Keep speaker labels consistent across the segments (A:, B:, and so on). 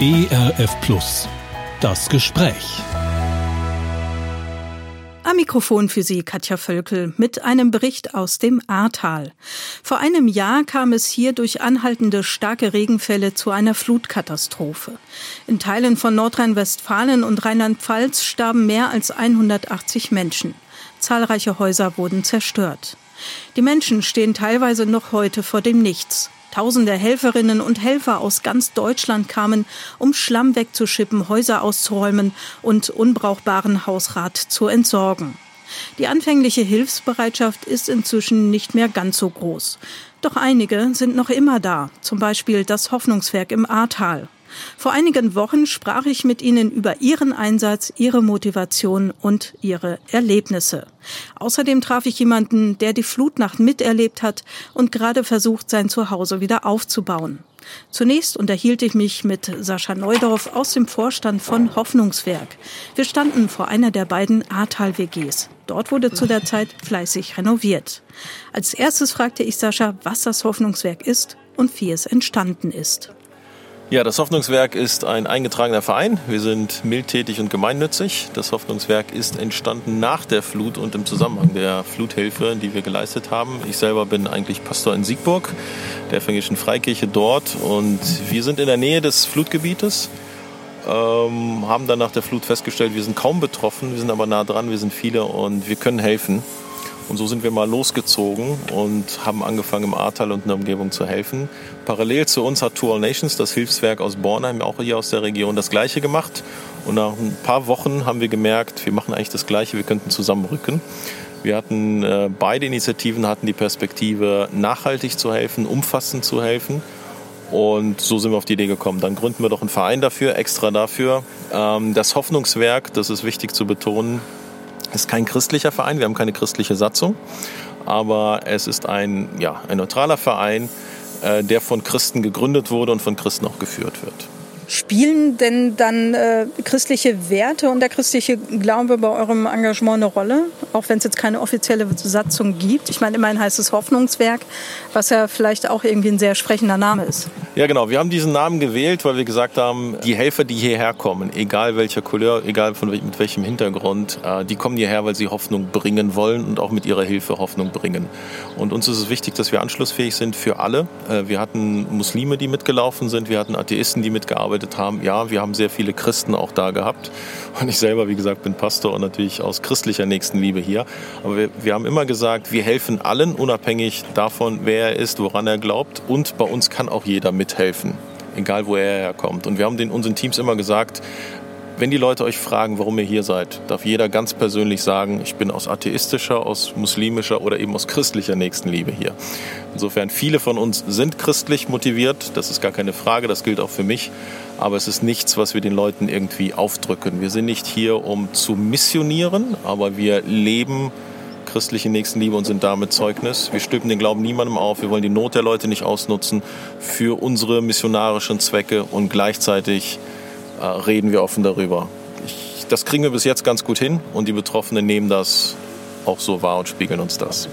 A: ERF Plus. Das Gespräch.
B: Am Mikrofon für Sie Katja Völkel mit einem Bericht aus dem Ahrtal. Vor einem Jahr kam es hier durch anhaltende starke Regenfälle zu einer Flutkatastrophe. In Teilen von Nordrhein-Westfalen und Rheinland-Pfalz starben mehr als 180 Menschen. Zahlreiche Häuser wurden zerstört. Die Menschen stehen teilweise noch heute vor dem Nichts. Tausende Helferinnen und Helfer aus ganz Deutschland kamen, um Schlamm wegzuschippen, Häuser auszuräumen und unbrauchbaren Hausrat zu entsorgen. Die anfängliche Hilfsbereitschaft ist inzwischen nicht mehr ganz so groß. Doch einige sind noch immer da, zum Beispiel das Hoffnungswerk im Ahrtal. Vor einigen Wochen sprach ich mit Ihnen über Ihren Einsatz, Ihre Motivation und Ihre Erlebnisse. Außerdem traf ich jemanden, der die Flutnacht miterlebt hat und gerade versucht, sein Zuhause wieder aufzubauen. Zunächst unterhielt ich mich mit Sascha Neudorf aus dem Vorstand von Hoffnungswerk. Wir standen vor einer der beiden Ahrtal-WGs. Dort wurde zu der Zeit fleißig renoviert. Als erstes fragte ich Sascha, was das Hoffnungswerk ist und wie es entstanden ist.
C: Ja, das Hoffnungswerk ist ein eingetragener Verein. Wir sind mildtätig und gemeinnützig. Das Hoffnungswerk ist entstanden nach der Flut und im Zusammenhang der Fluthilfe, die wir geleistet haben. Ich selber bin eigentlich Pastor in Siegburg, der evangelischen Freikirche dort. Und wir sind in der Nähe des Flutgebietes. Ähm, haben dann nach der Flut festgestellt, wir sind kaum betroffen, wir sind aber nah dran, wir sind viele und wir können helfen. Und so sind wir mal losgezogen und haben angefangen, im Ahrtal und in der Umgebung zu helfen. Parallel zu uns hat Two All Nations, das Hilfswerk aus Bornheim, auch hier aus der Region, das Gleiche gemacht. Und nach ein paar Wochen haben wir gemerkt, wir machen eigentlich das Gleiche, wir könnten zusammenrücken. Wir hatten, äh, beide Initiativen hatten die Perspektive, nachhaltig zu helfen, umfassend zu helfen. Und so sind wir auf die Idee gekommen. Dann gründen wir doch einen Verein dafür, extra dafür. Ähm, das Hoffnungswerk, das ist wichtig zu betonen, ist kein christlicher Verein, wir haben keine christliche Satzung, aber es ist ein, ja, ein neutraler Verein, äh, der von Christen gegründet wurde und von Christen auch geführt wird.
B: Spielen denn dann äh, christliche Werte und der christliche Glaube bei eurem Engagement eine Rolle, auch wenn es jetzt keine offizielle Satzung gibt? Ich meine, immerhin heißt es Hoffnungswerk, was ja vielleicht auch irgendwie ein sehr sprechender Name ist.
C: Ja, genau. Wir haben diesen Namen gewählt, weil wir gesagt haben, die Helfer, die hierher kommen, egal welcher Couleur, egal von mit welchem Hintergrund, äh, die kommen hierher, weil sie Hoffnung bringen wollen und auch mit ihrer Hilfe Hoffnung bringen. Und uns ist es wichtig, dass wir anschlussfähig sind für alle. Äh, wir hatten Muslime, die mitgelaufen sind, wir hatten Atheisten, die mitgearbeitet gearbeitet haben. Ja, wir haben sehr viele Christen auch da gehabt. Und ich selber, wie gesagt, bin Pastor und natürlich aus christlicher Nächstenliebe hier. Aber wir, wir haben immer gesagt, wir helfen allen, unabhängig davon, wer er ist, woran er glaubt. Und bei uns kann auch jeder mithelfen egal wo er herkommt. Und wir haben den unseren Teams immer gesagt, wenn die Leute euch fragen, warum ihr hier seid, darf jeder ganz persönlich sagen, ich bin aus atheistischer, aus muslimischer oder eben aus christlicher Nächstenliebe hier. Insofern, viele von uns sind christlich motiviert, das ist gar keine Frage, das gilt auch für mich, aber es ist nichts, was wir den Leuten irgendwie aufdrücken. Wir sind nicht hier, um zu missionieren, aber wir leben christliche Nächstenliebe und sind damit Zeugnis. Wir stülpen den Glauben niemandem auf. Wir wollen die Not der Leute nicht ausnutzen für unsere missionarischen Zwecke und gleichzeitig äh, reden wir offen darüber. Ich, das kriegen wir bis jetzt ganz gut hin und die Betroffenen nehmen das auch so wahr und spiegeln uns das.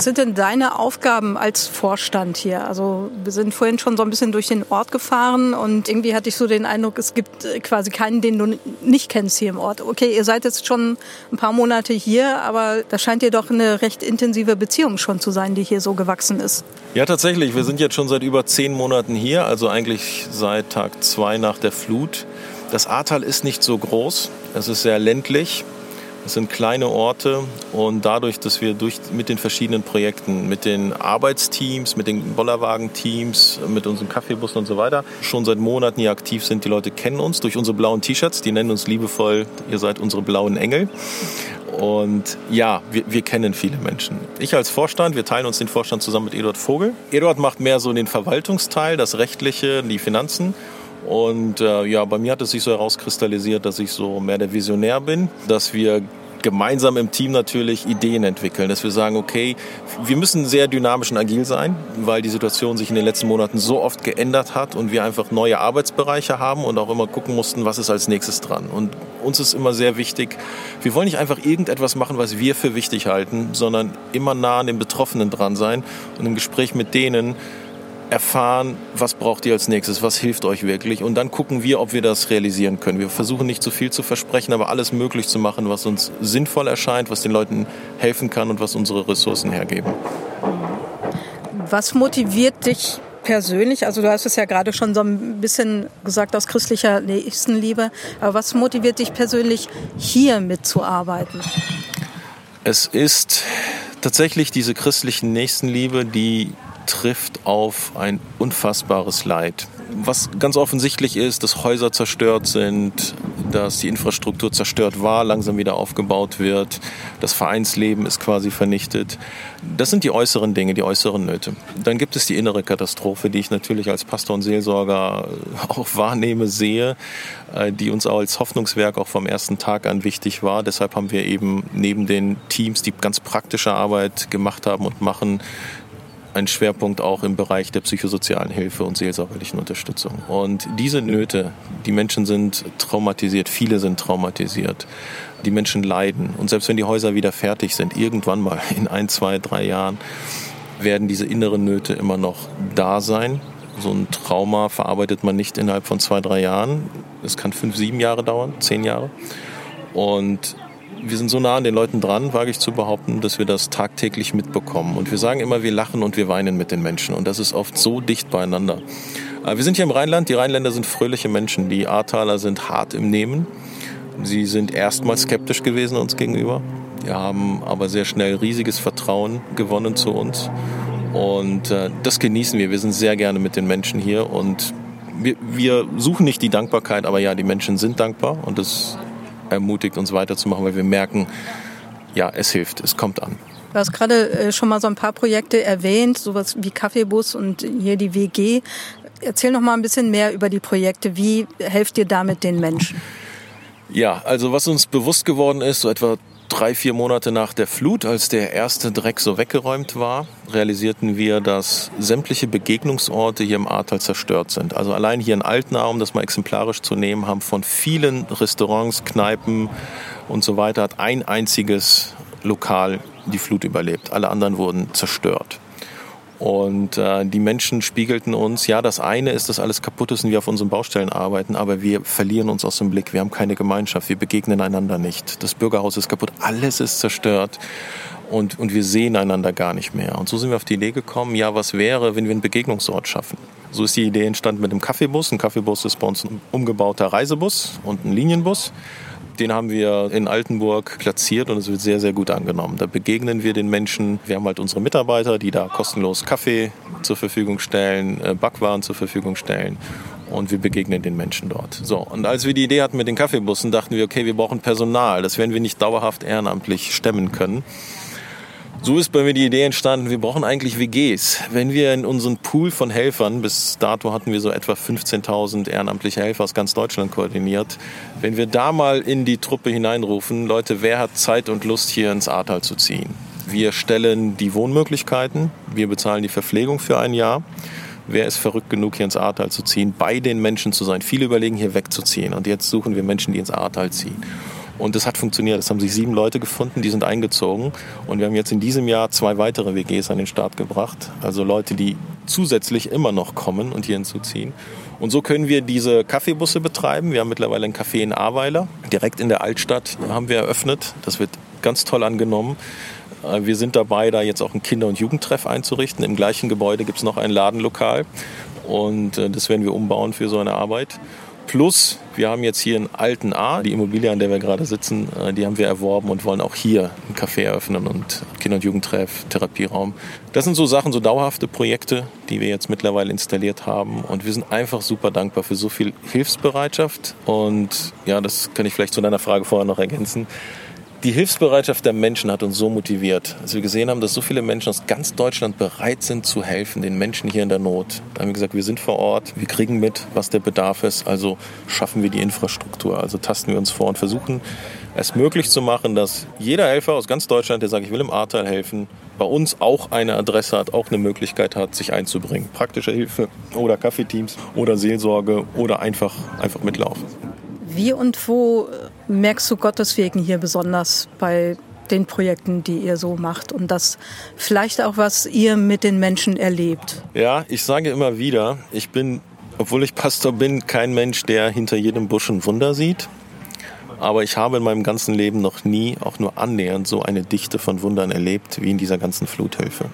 B: Was sind denn deine Aufgaben als Vorstand hier? Also wir sind vorhin schon so ein bisschen durch den Ort gefahren und irgendwie hatte ich so den Eindruck, es gibt äh, quasi keinen, den du nicht kennst hier im Ort. Okay, ihr seid jetzt schon ein paar Monate hier, aber da scheint dir doch eine recht intensive Beziehung schon zu sein, die hier so gewachsen ist.
C: Ja, tatsächlich. Wir sind jetzt schon seit über zehn Monaten hier, also eigentlich seit Tag zwei nach der Flut. Das Ahrtal ist nicht so groß. Es ist sehr ländlich. Es sind kleine Orte und dadurch, dass wir durch, mit den verschiedenen Projekten, mit den Arbeitsteams, mit den Bollerwagenteams, mit unseren Kaffeebussen und so weiter schon seit Monaten hier aktiv sind. Die Leute kennen uns durch unsere blauen T-Shirts, die nennen uns liebevoll, ihr seid unsere blauen Engel. Und ja, wir, wir, kennen viele Menschen. Ich als Vorstand, wir teilen uns den Vorstand zusammen mit Eduard Vogel. Eduard macht mehr so den Verwaltungsteil, das Rechtliche, die Finanzen. Und äh, ja, bei mir hat es sich so herauskristallisiert, dass ich so mehr der Visionär bin, dass wir gemeinsam im Team natürlich Ideen entwickeln, dass wir sagen, okay, wir müssen sehr dynamisch und agil sein, weil die Situation sich in den letzten Monaten so oft geändert hat und wir einfach neue Arbeitsbereiche haben und auch immer gucken mussten, was ist als nächstes dran. Und uns ist immer sehr wichtig, wir wollen nicht einfach irgendetwas machen, was wir für wichtig halten, sondern immer nah an den Betroffenen dran sein und im Gespräch mit denen erfahren, was braucht ihr als nächstes, was hilft euch wirklich und dann gucken wir, ob wir das realisieren können. Wir versuchen nicht zu viel zu versprechen, aber alles möglich zu machen, was uns sinnvoll erscheint, was den Leuten helfen kann und was unsere Ressourcen hergeben.
B: Was motiviert dich persönlich? Also du hast es ja gerade schon so ein bisschen gesagt aus christlicher Nächstenliebe, aber was motiviert dich persönlich hier mitzuarbeiten?
C: Es ist tatsächlich diese christliche Nächstenliebe, die trifft auf ein unfassbares Leid. Was ganz offensichtlich ist, dass Häuser zerstört sind, dass die Infrastruktur zerstört war, langsam wieder aufgebaut wird, das Vereinsleben ist quasi vernichtet. Das sind die äußeren Dinge, die äußeren Nöte. Dann gibt es die innere Katastrophe, die ich natürlich als Pastor und Seelsorger auch wahrnehme, sehe, äh, die uns auch als Hoffnungswerk auch vom ersten Tag an wichtig war. Deshalb haben wir eben neben den Teams, die ganz praktische Arbeit gemacht haben und machen, ein Schwerpunkt auch im Bereich der psychosozialen Hilfe und seelsorgerlichen Unterstützung. Und diese Nöte, die Menschen sind traumatisiert, viele sind traumatisiert, die Menschen leiden. Und selbst wenn die Häuser wieder fertig sind, irgendwann mal in ein, zwei, drei Jahren, werden diese inneren Nöte immer noch da sein. So ein Trauma verarbeitet man nicht innerhalb von zwei, drei Jahren. Es kann fünf, sieben Jahre dauern, zehn Jahre. Und wir sind so nah an den Leuten dran, wage ich zu behaupten, dass wir das tagtäglich mitbekommen. Und wir sagen immer, wir lachen und wir weinen mit den Menschen. Und das ist oft so dicht beieinander. Äh, wir sind hier im Rheinland. Die Rheinländer sind fröhliche Menschen. Die Ahrtaler sind hart im Nehmen. Sie sind erstmal skeptisch gewesen uns gegenüber. Wir haben aber sehr schnell riesiges Vertrauen gewonnen zu uns. Und äh, das genießen wir. Wir sind sehr gerne mit den Menschen hier und wir, wir suchen nicht die Dankbarkeit, aber ja, die Menschen sind dankbar und das ermutigt, uns weiterzumachen, weil wir merken, ja, es hilft, es kommt an.
B: Du hast gerade äh, schon mal so ein paar Projekte erwähnt, sowas wie Kaffeebus und hier die WG. Erzähl noch mal ein bisschen mehr über die Projekte. Wie helft ihr damit den Menschen?
C: Ja, also was uns bewusst geworden ist, so etwa drei, vier Monate nach der Flut, als der erste Dreck so weggeräumt war, realisierten wir, dass sämtliche Begegnungsorte hier im Ahrtal zerstört sind. Also allein hier in Altena, um das mal exemplarisch zu nehmen, haben von vielen Restaurants, Kneipen und so weiter hat ein einziges Lokal die Flut überlebt. Alle anderen wurden zerstört. Und äh, die Menschen spiegelten uns, ja, das eine ist, dass alles kaputt ist und wir auf unseren Baustellen arbeiten, aber wir verlieren uns aus dem Blick. Wir haben keine Gemeinschaft, wir begegnen einander nicht. Das Bürgerhaus ist kaputt, alles ist zerstört und, und wir sehen einander gar nicht mehr. Und so sind wir auf die Idee gekommen, ja, was wäre, wenn wir einen Begegnungsort schaffen? So ist die Idee entstanden mit dem Kaffeebus. Ein Kaffeebus ist bei uns ein umgebauter Reisebus und ein Linienbus. Den haben wir in Altenburg platziert und es wird sehr, sehr gut angenommen. Da begegnen wir den Menschen. Wir haben halt unsere Mitarbeiter, die da kostenlos Kaffee zur Verfügung stellen, äh, Backwaren zur Verfügung stellen und wir begegnen den Menschen dort. So, und als wir die Idee hatten mit den Kaffeebussen, dachten wir, okay, wir brauchen Personal. Das werden wir nicht dauerhaft ehrenamtlich stemmen können. So ist bei mir die Idee entstanden, wir brauchen eigentlich WGs. Wenn wir in unseren Pool von Helfern, bis dato hatten wir so etwa 15.000 ehrenamtliche Helfer aus ganz Deutschland koordiniert, wenn wir da mal in die Truppe hineinrufen, Leute, wer hat Zeit und Lust hier ins Ahrtal zu ziehen? Wir stellen die Wohnmöglichkeiten, wir bezahlen die Verpflegung für ein Jahr. Wer ist verrückt genug, hier ins Ahrtal zu ziehen, bei den Menschen zu sein? Viele überlegen, hier wegzuziehen. Und jetzt suchen wir Menschen, die ins Ahrtal ziehen. Und das hat funktioniert. Es haben sich sieben Leute gefunden, die sind eingezogen. Und wir haben jetzt in diesem Jahr zwei weitere WGs an den Start gebracht. Also Leute, die zusätzlich immer noch kommen und hier hinzuziehen. Und so können wir diese Kaffeebusse betreiben. Wir haben mittlerweile ein Café in Ahrweiler, direkt in der Altstadt haben wir eröffnet. Das wird ganz toll angenommen. Äh, wir sind dabei, da jetzt auch einen Kinder- und Jugendtreff einzurichten. Im gleichen Gebäude gibt es noch ein Ladenlokal. Und äh, das werden wir umbauen für so eine Arbeit. Plus, wir haben jetzt hier in Alten A, die Immobilie, an der wir gerade sitzen, äh, die haben wir erworben und wollen auch hier ein Café eröffnen und Kinder- und Jugendtreff, Therapieraum. Das sind so Sachen, so dauerhafte Projekte, die wir jetzt mittlerweile installiert haben. Und wir sind einfach super dankbar für so viel Hilfsbereitschaft. Und ja, das kann ich vielleicht zu deiner Frage vorher noch ergänzen. Die Hilfsbereitschaft der Menschen hat uns so motiviert, als wir gesehen haben, dass so viele Menschen aus ganz Deutschland bereit sind zu helfen, den Menschen hier in der Not. Da haben wir gesagt, wir sind vor Ort, wir kriegen mit, was der Bedarf ist, also schaffen wir die Infrastruktur, also tasten wir uns vor und versuchen es möglich zu machen, dass jeder Helfer aus ganz Deutschland, der sagt, ich will im Ahrtal helfen, bei uns auch eine Adresse hat, auch eine Möglichkeit hat, sich einzubringen. Praktische Hilfe oder Kaffeeteams oder Seelsorge oder einfach, einfach mitlaufen.
B: Wie und wo merkst du Gottes Wegen hier besonders bei den Projekten, die ihr so macht und das vielleicht auch, was ihr mit den Menschen erlebt.
C: Ja, ich sage immer wieder, ich bin, obwohl ich Pastor bin, kein Mensch, der hinter jedem Busch ein Wunder sieht. Aber ich habe in meinem ganzen Leben noch nie auch nur annähernd so eine Dichte von Wundern erlebt wie in dieser ganzen Fluthilfe.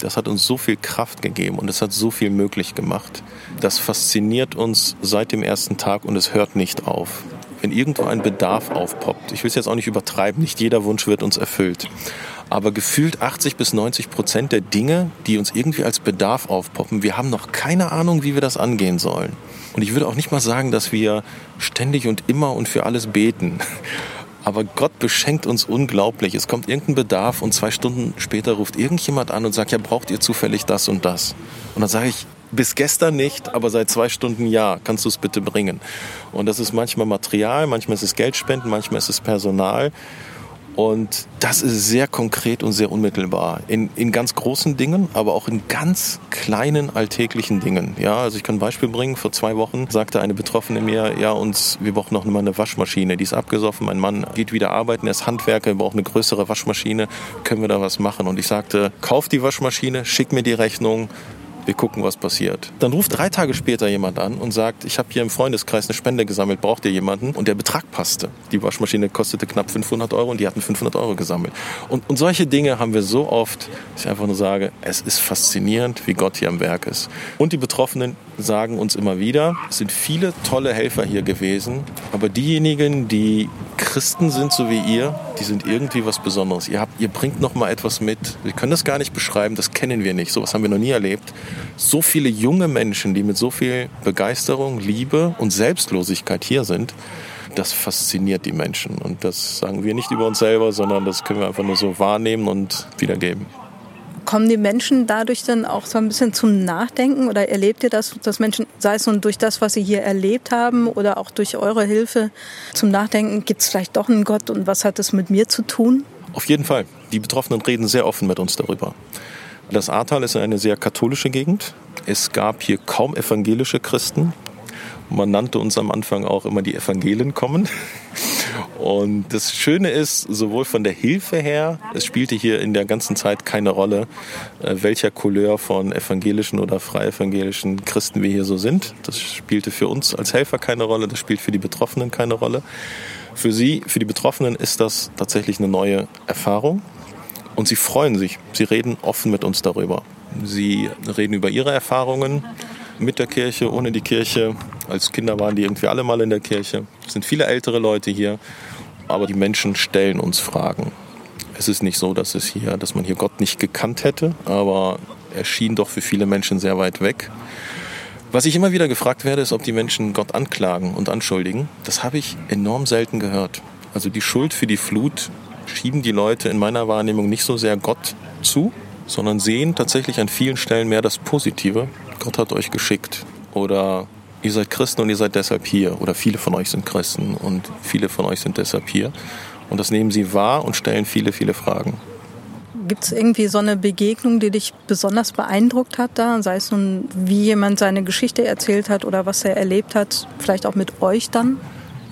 C: Das hat uns so viel Kraft gegeben und es hat so viel möglich gemacht. Das fasziniert uns seit dem ersten Tag und es hört nicht auf. Wenn irgendwo ein Bedarf aufpoppt, ich will es jetzt auch nicht übertreiben, nicht jeder Wunsch wird uns erfüllt. Aber gefühlt 80 bis 90 Prozent der Dinge, die uns irgendwie als Bedarf aufpoppen, wir haben noch keine Ahnung, wie wir das angehen sollen. Und ich würde auch nicht mal sagen, dass wir ständig und immer und für alles beten. Aber Gott beschenkt uns unglaublich. Es kommt irgendein Bedarf und zwei Stunden später ruft irgendjemand an und sagt, ja, braucht ihr zufällig das und das? Und dann sage ich, bis gestern nicht, aber seit zwei Stunden ja, kannst du es bitte bringen. Und das ist manchmal Material, manchmal ist es Geldspenden, manchmal ist es Personal. Und das ist sehr konkret und sehr unmittelbar. In, in ganz großen Dingen, aber auch in ganz kleinen alltäglichen Dingen. Ja, also ich kann ein Beispiel bringen. Vor zwei Wochen sagte eine Betroffene mir, ja, uns, wir brauchen noch mal eine Waschmaschine. Die ist abgesoffen. Mein Mann geht wieder arbeiten. Er ist Handwerker. Wir brauchen eine größere Waschmaschine. Können wir da was machen? Und ich sagte, kauf die Waschmaschine, schick mir die Rechnung wir gucken, was passiert. Dann ruft drei Tage später jemand an und sagt, ich habe hier im Freundeskreis eine Spende gesammelt, braucht ihr jemanden? Und der Betrag passte. Die Waschmaschine kostete knapp 500 Euro und die hatten 500 Euro gesammelt. Und, und solche Dinge haben wir so oft, dass ich einfach nur sage, es ist faszinierend, wie Gott hier am Werk ist. Und die Betroffenen sagen uns immer wieder, es sind viele tolle Helfer hier gewesen, aber diejenigen, die Christen sind, so wie ihr, die sind irgendwie was Besonderes. Ihr, habt, ihr bringt noch mal etwas mit. Wir können das gar nicht beschreiben, das kennen wir nicht. Sowas haben wir noch nie erlebt. So viele junge Menschen, die mit so viel Begeisterung, Liebe und Selbstlosigkeit hier sind, das fasziniert die Menschen. Und das sagen wir nicht über uns selber, sondern das können wir einfach nur so wahrnehmen und wiedergeben.
B: Kommen die Menschen dadurch dann auch so ein bisschen zum Nachdenken oder erlebt ihr das, dass Menschen, sei es nun durch das, was sie hier erlebt haben oder auch durch eure Hilfe zum Nachdenken, gibt es vielleicht doch einen Gott und was hat das mit mir zu tun?
C: Auf jeden Fall. Die Betroffenen reden sehr offen mit uns darüber. Das Ahrtal ist eine sehr katholische Gegend. Es gab hier kaum evangelische Christen. Man nannte uns am Anfang auch immer die Evangelien kommen. Und das Schöne ist, sowohl von der Hilfe her, es spielte hier in der ganzen Zeit keine Rolle, äh, welcher Couleur von evangelischen oder freievangelischen Christen wir hier so sind. Das spielte für uns als Helfer keine Rolle, das spielt für die Betroffenen keine Rolle. Für sie, für die Betroffenen ist das tatsächlich eine neue Erfahrung. Und sie freuen sich, sie reden offen mit uns darüber. Sie reden über ihre Erfahrungen mit der Kirche, ohne die Kirche. Als Kinder waren die irgendwie alle mal in der Kirche. Es sind viele ältere Leute hier, aber die Menschen stellen uns Fragen. Es ist nicht so, dass es hier, dass man hier Gott nicht gekannt hätte, aber er schien doch für viele Menschen sehr weit weg. Was ich immer wieder gefragt werde, ist, ob die Menschen Gott anklagen und anschuldigen. Das habe ich enorm selten gehört. Also die Schuld für die Flut schieben die Leute in meiner Wahrnehmung nicht so sehr Gott zu, sondern sehen tatsächlich an vielen Stellen mehr das Positive. Gott hat euch geschickt. Oder ihr seid Christen und ihr seid deshalb hier. Oder viele von euch sind Christen und viele von euch sind deshalb hier. Und das nehmen sie wahr und stellen viele, viele Fragen.
B: Gibt es irgendwie so eine Begegnung, die dich besonders beeindruckt hat da? Sei es nun, wie jemand seine Geschichte erzählt hat oder was er erlebt hat, vielleicht auch mit euch dann?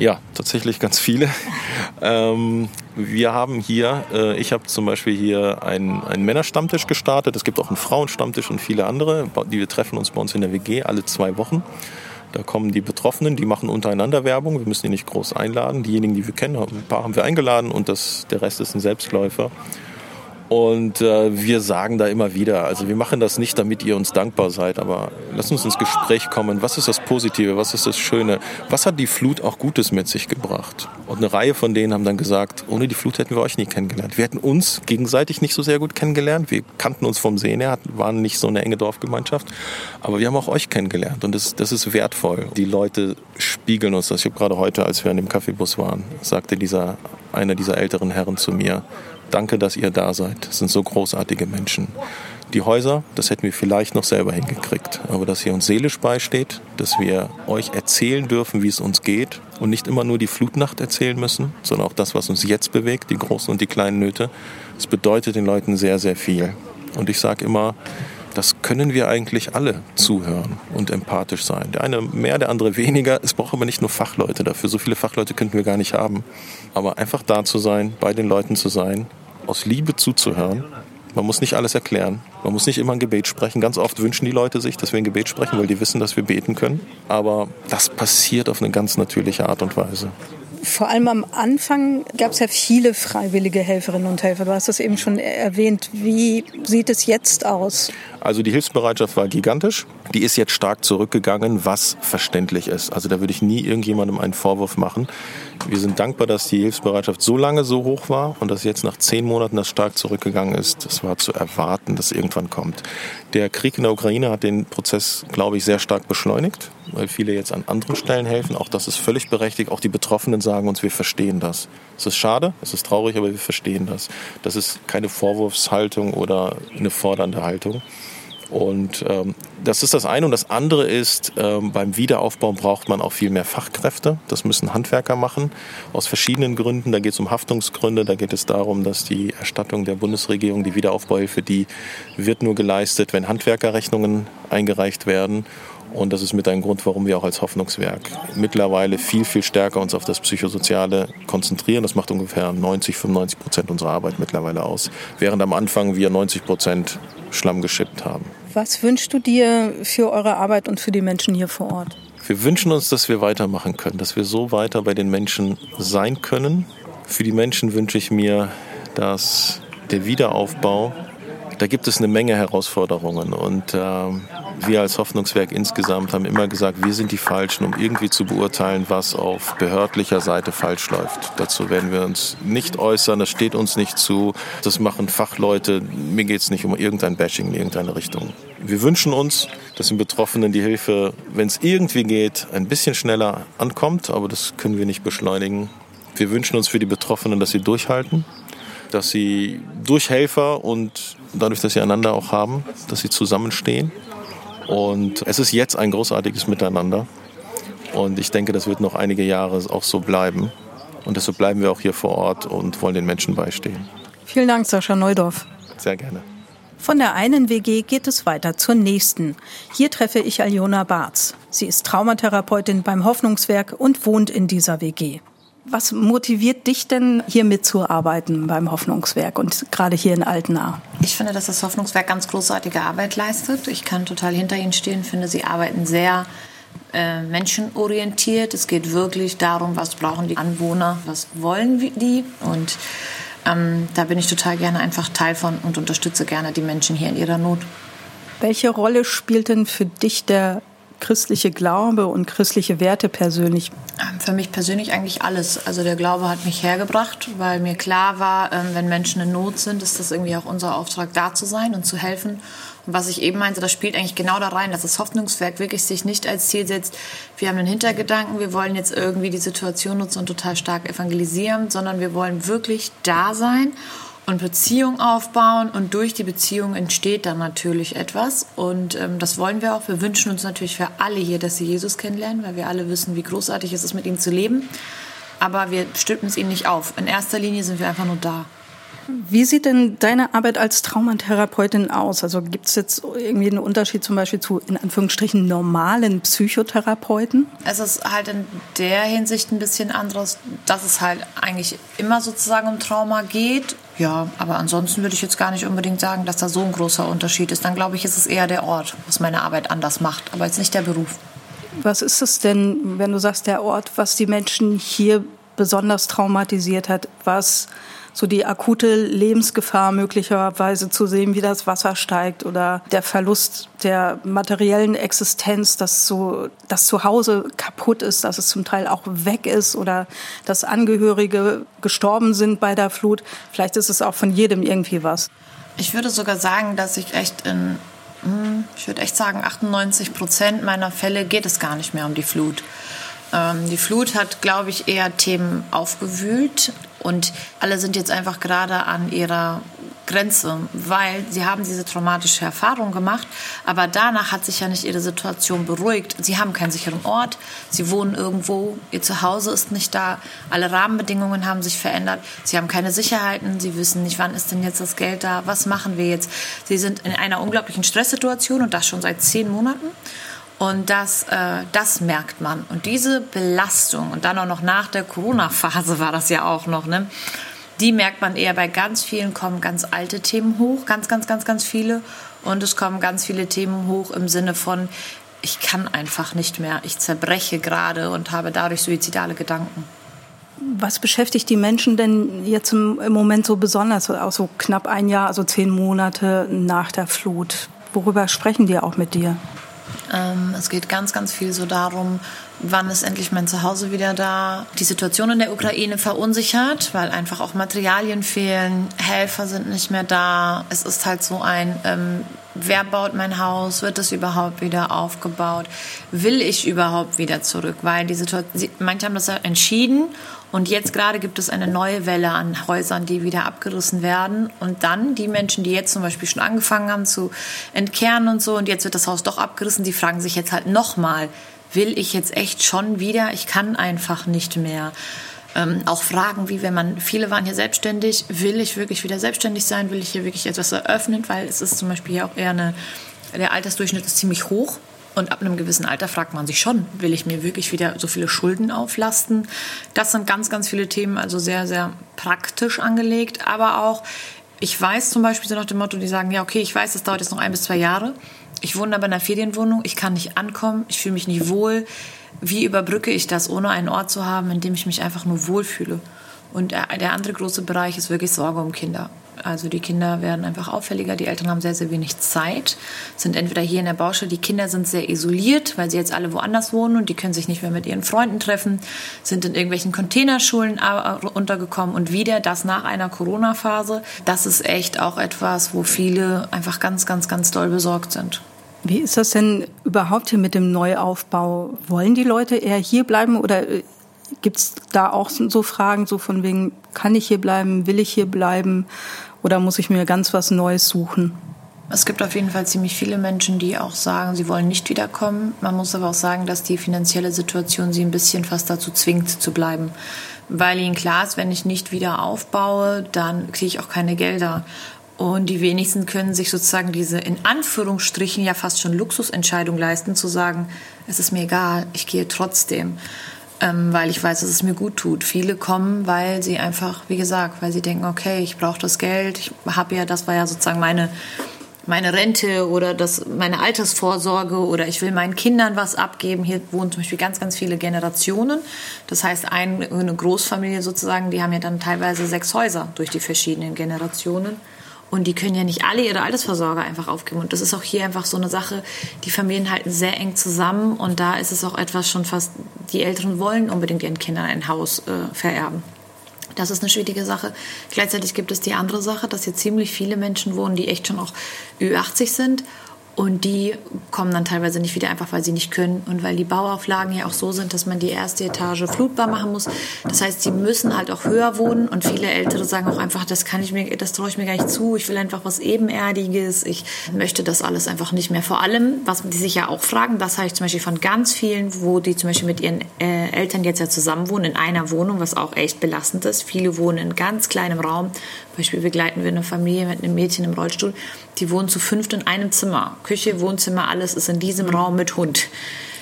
C: Ja, tatsächlich ganz viele. ähm, wir haben hier, äh, ich habe zum Beispiel hier einen, einen Männerstammtisch gestartet. Es gibt auch einen Frauenstammtisch und viele andere. Die wir treffen uns bei uns in der WG alle zwei Wochen. Da kommen die Betroffenen, die machen untereinander Werbung. Wir müssen die nicht groß einladen. Diejenigen, die wir kennen, ein paar haben wir eingeladen und das, der Rest ist ein Selbstläufer. Und äh, wir sagen da immer wieder, also wir machen das nicht, damit ihr uns dankbar seid, aber lasst uns ins Gespräch kommen. Was ist das Positive? Was ist das Schöne? Was hat die Flut auch Gutes mit sich gebracht? Und eine Reihe von denen haben dann gesagt, ohne die Flut hätten wir euch nie kennengelernt. Wir hätten uns gegenseitig nicht so sehr gut kennengelernt. Wir kannten uns vom Sehen her, waren nicht so eine enge Dorfgemeinschaft. Aber wir haben auch euch kennengelernt und das, das ist wertvoll. Die Leute spiegeln uns das. Ich habe gerade heute, als wir an dem Kaffeebus waren, sagte dieser, einer dieser älteren Herren zu mir, Danke, dass ihr da seid. Das sind so großartige Menschen. Die Häuser, das hätten wir vielleicht noch selber hingekriegt. Aber dass ihr uns seelisch beisteht, dass wir euch erzählen dürfen, wie es uns geht und nicht immer nur die Flutnacht erzählen müssen, sondern auch das, was uns jetzt bewegt, die großen und die kleinen Nöte, das bedeutet den Leuten sehr, sehr viel. Und ich sage immer, das können wir eigentlich alle zuhören und empathisch sein. Der eine mehr, der andere weniger. Es braucht aber nicht nur Fachleute dafür. So viele Fachleute könnten wir gar nicht haben. Aber einfach da zu sein, bei den Leuten zu sein aus Liebe zuzuhören. Man muss nicht alles erklären. Man muss nicht immer ein Gebet sprechen. Ganz oft wünschen die Leute sich, dass wir ein Gebet sprechen, weil die wissen, dass wir beten können. Aber das passiert auf eine ganz natürliche Art und Weise.
B: Vor allem am Anfang gab es ja viele freiwillige Helferinnen und Helfer. Du hast das eben schon erwähnt. Wie sieht es jetzt aus?
C: Also die Hilfsbereitschaft war gigantisch. Die ist jetzt stark zurückgegangen, was verständlich ist. Also da würde ich nie irgendjemandem einen Vorwurf machen. Wir sind dankbar, dass die Hilfsbereitschaft so lange so hoch war und dass jetzt nach zehn Monaten das stark zurückgegangen ist. Das war zu erwarten, dass irgendwann kommt. Der Krieg in der Ukraine hat den Prozess, glaube ich, sehr stark beschleunigt, weil viele jetzt an anderen Stellen helfen. Auch das ist völlig berechtigt. Auch die Betroffenen sagen uns, wir verstehen das. Es ist schade, es ist traurig, aber wir verstehen das. Das ist keine Vorwurfshaltung oder eine fordernde Haltung. Und ähm, das ist das eine. Und das andere ist, ähm, beim Wiederaufbau braucht man auch viel mehr Fachkräfte. Das müssen Handwerker machen, aus verschiedenen Gründen. Da geht es um Haftungsgründe, da geht es darum, dass die Erstattung der Bundesregierung, die Wiederaufbauhilfe, die wird nur geleistet, wenn Handwerkerrechnungen eingereicht werden. Und das ist mit ein Grund, warum wir auch als Hoffnungswerk mittlerweile viel, viel stärker uns auf das Psychosoziale konzentrieren. Das macht ungefähr 90, 95 Prozent unserer Arbeit mittlerweile aus. Während am Anfang wir 90 Prozent Schlamm geschippt haben.
B: Was wünschst du dir für eure Arbeit und für die Menschen hier vor Ort?
C: Wir wünschen uns, dass wir weitermachen können, dass wir so weiter bei den Menschen sein können. Für die Menschen wünsche ich mir, dass der Wiederaufbau da gibt es eine Menge Herausforderungen. Und äh, wir als Hoffnungswerk insgesamt haben immer gesagt, wir sind die Falschen, um irgendwie zu beurteilen, was auf behördlicher Seite falsch läuft. Dazu werden wir uns nicht äußern, das steht uns nicht zu. Das machen Fachleute. Mir geht es nicht um irgendein Bashing in irgendeine Richtung. Wir wünschen uns, dass den Betroffenen die Hilfe, wenn es irgendwie geht, ein bisschen schneller ankommt, aber das können wir nicht beschleunigen. Wir wünschen uns für die Betroffenen, dass sie durchhalten, dass sie durch Helfer und dadurch, dass sie einander auch haben, dass sie zusammenstehen. Und es ist jetzt ein großartiges Miteinander. Und ich denke, das wird noch einige Jahre auch so bleiben. Und deshalb bleiben wir auch hier vor Ort und wollen den Menschen beistehen.
B: Vielen Dank, Sascha Neudorf.
C: Sehr gerne.
B: Von der einen WG geht es weiter zur nächsten. Hier treffe ich Aljona Barz. Sie ist Traumatherapeutin beim Hoffnungswerk und wohnt in dieser WG. Was motiviert dich denn, hier mitzuarbeiten beim Hoffnungswerk und gerade hier in Altenaar?
D: Ich finde, dass das Hoffnungswerk ganz großartige Arbeit leistet. Ich kann total hinter ihnen stehen, finde, sie arbeiten sehr äh, menschenorientiert. Es geht wirklich darum, was brauchen die Anwohner, was wollen die und ähm, da bin ich total gerne einfach Teil von und unterstütze gerne die Menschen hier in ihrer Not.
B: Welche Rolle spielt denn für dich der christliche Glaube und christliche Werte persönlich?
D: Ähm, für mich persönlich eigentlich alles. Also der Glaube hat mich hergebracht, weil mir klar war, ähm, wenn Menschen in Not sind, ist das irgendwie auch unser Auftrag, da zu sein und zu helfen. Und was ich eben meinte, das spielt eigentlich genau da rein, dass das Hoffnungswerk wirklich sich nicht als Ziel setzt, wir haben einen Hintergedanken, wir wollen jetzt irgendwie die Situation nutzen und total stark evangelisieren, sondern wir wollen wirklich da sein und Beziehung aufbauen und durch die Beziehung entsteht dann natürlich etwas und ähm, das wollen wir auch. Wir wünschen uns natürlich für alle hier, dass sie Jesus kennenlernen, weil wir alle wissen, wie großartig es ist, mit ihm zu leben. Aber wir stülpen es ihnen nicht auf. In erster Linie sind wir einfach nur da.
B: Wie sieht denn deine Arbeit als Traumatherapeutin aus? Also gibt es jetzt irgendwie einen Unterschied zum Beispiel zu, in Anführungsstrichen, normalen Psychotherapeuten?
D: Es ist halt in der Hinsicht ein bisschen anderes, dass es halt eigentlich immer sozusagen um Trauma geht. Ja, aber ansonsten würde ich jetzt gar nicht unbedingt sagen, dass da so ein großer Unterschied ist. Dann glaube ich, ist es eher der Ort, was meine Arbeit anders macht, aber jetzt nicht der Beruf.
B: Was ist es denn, wenn du sagst, der Ort, was die Menschen hier besonders traumatisiert hat? Was so die akute Lebensgefahr möglicherweise zu sehen, wie das Wasser steigt oder der Verlust der materiellen Existenz, dass so das Zuhause kaputt ist, dass es zum Teil auch weg ist oder dass Angehörige gestorben sind bei der Flut. Vielleicht ist es auch von jedem irgendwie was.
D: Ich würde sogar sagen, dass ich echt in hm, ich würde echt sagen, 98 Prozent meiner Fälle geht es gar nicht mehr um die Flut. Ähm, die Flut hat, glaube ich, eher Themen aufgewühlt. Und alle sind jetzt einfach gerade an ihrer Grenze, weil sie haben diese traumatische Erfahrung gemacht, aber danach hat sich ja nicht ihre Situation beruhigt. Sie haben keinen sicheren Ort, sie wohnen irgendwo, ihr Zuhause ist nicht da, alle Rahmenbedingungen haben sich verändert, sie haben keine Sicherheiten, sie wissen nicht, wann ist denn jetzt das Geld da, was machen wir jetzt. Sie sind in einer unglaublichen Stresssituation und das schon seit zehn Monaten. Und das, äh, das merkt man. Und diese Belastung, und dann auch noch nach der Corona-Phase war das ja auch noch, ne? Die merkt man eher bei ganz vielen kommen ganz alte Themen hoch, ganz, ganz, ganz, ganz viele. Und es kommen ganz viele Themen hoch im Sinne von, ich kann einfach nicht mehr, ich zerbreche gerade und habe dadurch suizidale Gedanken.
B: Was beschäftigt die Menschen denn jetzt im, Moment so besonders, auch so knapp ein Jahr, also zehn Monate nach der Flut? Worüber sprechen die auch mit dir?
D: Ähm, es geht ganz, ganz viel so darum, wann ist endlich mein Zuhause wieder da. Die Situation in der Ukraine verunsichert, weil einfach auch Materialien fehlen, Helfer sind nicht mehr da. Es ist halt so ein, ähm, wer baut mein Haus? Wird es überhaupt wieder aufgebaut? Will ich überhaupt wieder zurück? Weil die Situation, manche haben das ja entschieden und jetzt gerade gibt es eine neue Welle an Häusern, die wieder abgerissen werden. Und dann die Menschen, die jetzt zum Beispiel schon angefangen haben zu entkernen und so, und jetzt wird das Haus doch abgerissen, die fragen sich jetzt halt nochmal, will ich jetzt echt schon wieder? Ich kann einfach nicht mehr. Ähm, auch Fragen wie, wenn man, viele waren hier selbstständig, will ich wirklich wieder selbstständig sein? Will ich hier wirklich etwas eröffnen? Weil es ist zum Beispiel hier auch eher eine, der Altersdurchschnitt ist ziemlich hoch. Und ab einem gewissen Alter fragt man sich schon, will ich mir wirklich wieder so viele Schulden auflasten? Das sind ganz, ganz viele Themen, also sehr, sehr praktisch angelegt. Aber auch, ich weiß zum Beispiel so nach dem Motto, die sagen, ja, okay, ich weiß, das dauert jetzt noch ein bis zwei Jahre. Ich wohne aber in einer Ferienwohnung, ich kann nicht ankommen, ich fühle mich nicht wohl. Wie überbrücke ich das, ohne einen Ort zu haben, in dem ich mich einfach nur wohlfühle? Und der andere große Bereich ist wirklich Sorge um Kinder. Also die Kinder werden einfach auffälliger, die Eltern haben sehr, sehr wenig Zeit, sind entweder hier in der Baustelle, die Kinder sind sehr isoliert, weil sie jetzt alle woanders wohnen und die können sich nicht mehr mit ihren Freunden treffen, sind in irgendwelchen Containerschulen untergekommen und wieder das nach einer Corona-Phase. Das ist echt auch etwas, wo viele einfach ganz, ganz, ganz doll besorgt sind.
B: Wie ist das denn überhaupt hier mit dem Neuaufbau? Wollen die Leute eher hier bleiben oder äh, Gibt es da auch so Fragen, so von wegen, kann ich hier bleiben, will ich hier bleiben oder muss ich mir ganz was Neues suchen?
D: Es gibt auf jeden Fall ziemlich viele Menschen, die auch sagen, sie wollen nicht wiederkommen. Man muss aber auch sagen, dass die finanzielle Situation sie ein bisschen fast dazu zwingt zu bleiben. Weil ihnen klar ist, wenn ich nicht wieder aufbaue, dann kriege ich auch keine Gelder. Und die wenigsten können sich sozusagen diese in Anführungsstrichen ja fast schon Luxusentscheidung leisten, zu sagen, es ist mir egal, ich gehe trotzdem ähm, weil ich weiß, dass es mir gut tut. Viele kommen, weil sie einfach, wie gesagt, weil sie denken, okay, ich brauche das Geld, ich habe ja, das war ja sozusagen meine meine Rente oder das, meine Altersvorsorge oder ich will meinen Kindern was abgeben. Hier wohnen zum Beispiel ganz, ganz viele Generationen. Das heißt, eine Großfamilie sozusagen, die haben ja dann teilweise sechs Häuser durch die verschiedenen Generationen. Und die können ja nicht alle ihre Altersvorsorge einfach aufgeben. Und das ist auch hier einfach so eine Sache, die Familien halten sehr eng zusammen. Und da ist es auch etwas schon fast, die Eltern wollen unbedingt ihren Kindern ein Haus äh, vererben. Das ist eine schwierige Sache. Gleichzeitig gibt es die andere Sache, dass hier ziemlich viele Menschen wohnen, die echt schon auch Ü80 sind und die kommen dann teilweise nicht wieder, einfach weil sie nicht können und weil die Bauauflagen ja auch so sind, dass man die erste Etage flutbar machen muss. Das heißt, sie müssen halt auch höher wohnen und viele Ältere sagen auch einfach, das kann ich mir, das traue ich mir gar nicht zu. Ich will einfach was Ebenerdiges. Ich möchte das alles einfach nicht mehr. Vor allem, was die sich ja auch fragen, das habe ich zum Beispiel von ganz vielen, wo die zum Beispiel mit ihren äh, Eltern jetzt ja zusammen wohnen in einer Wohnung, was auch echt belastend ist. Viele wohnen in ganz kleinem Raum. Beispiel begleiten wir eine Familie mit einem Mädchen im Rollstuhl die wohnen zu fünft in einem Zimmer. Küche, Wohnzimmer, alles ist in diesem mhm. Raum mit Hund.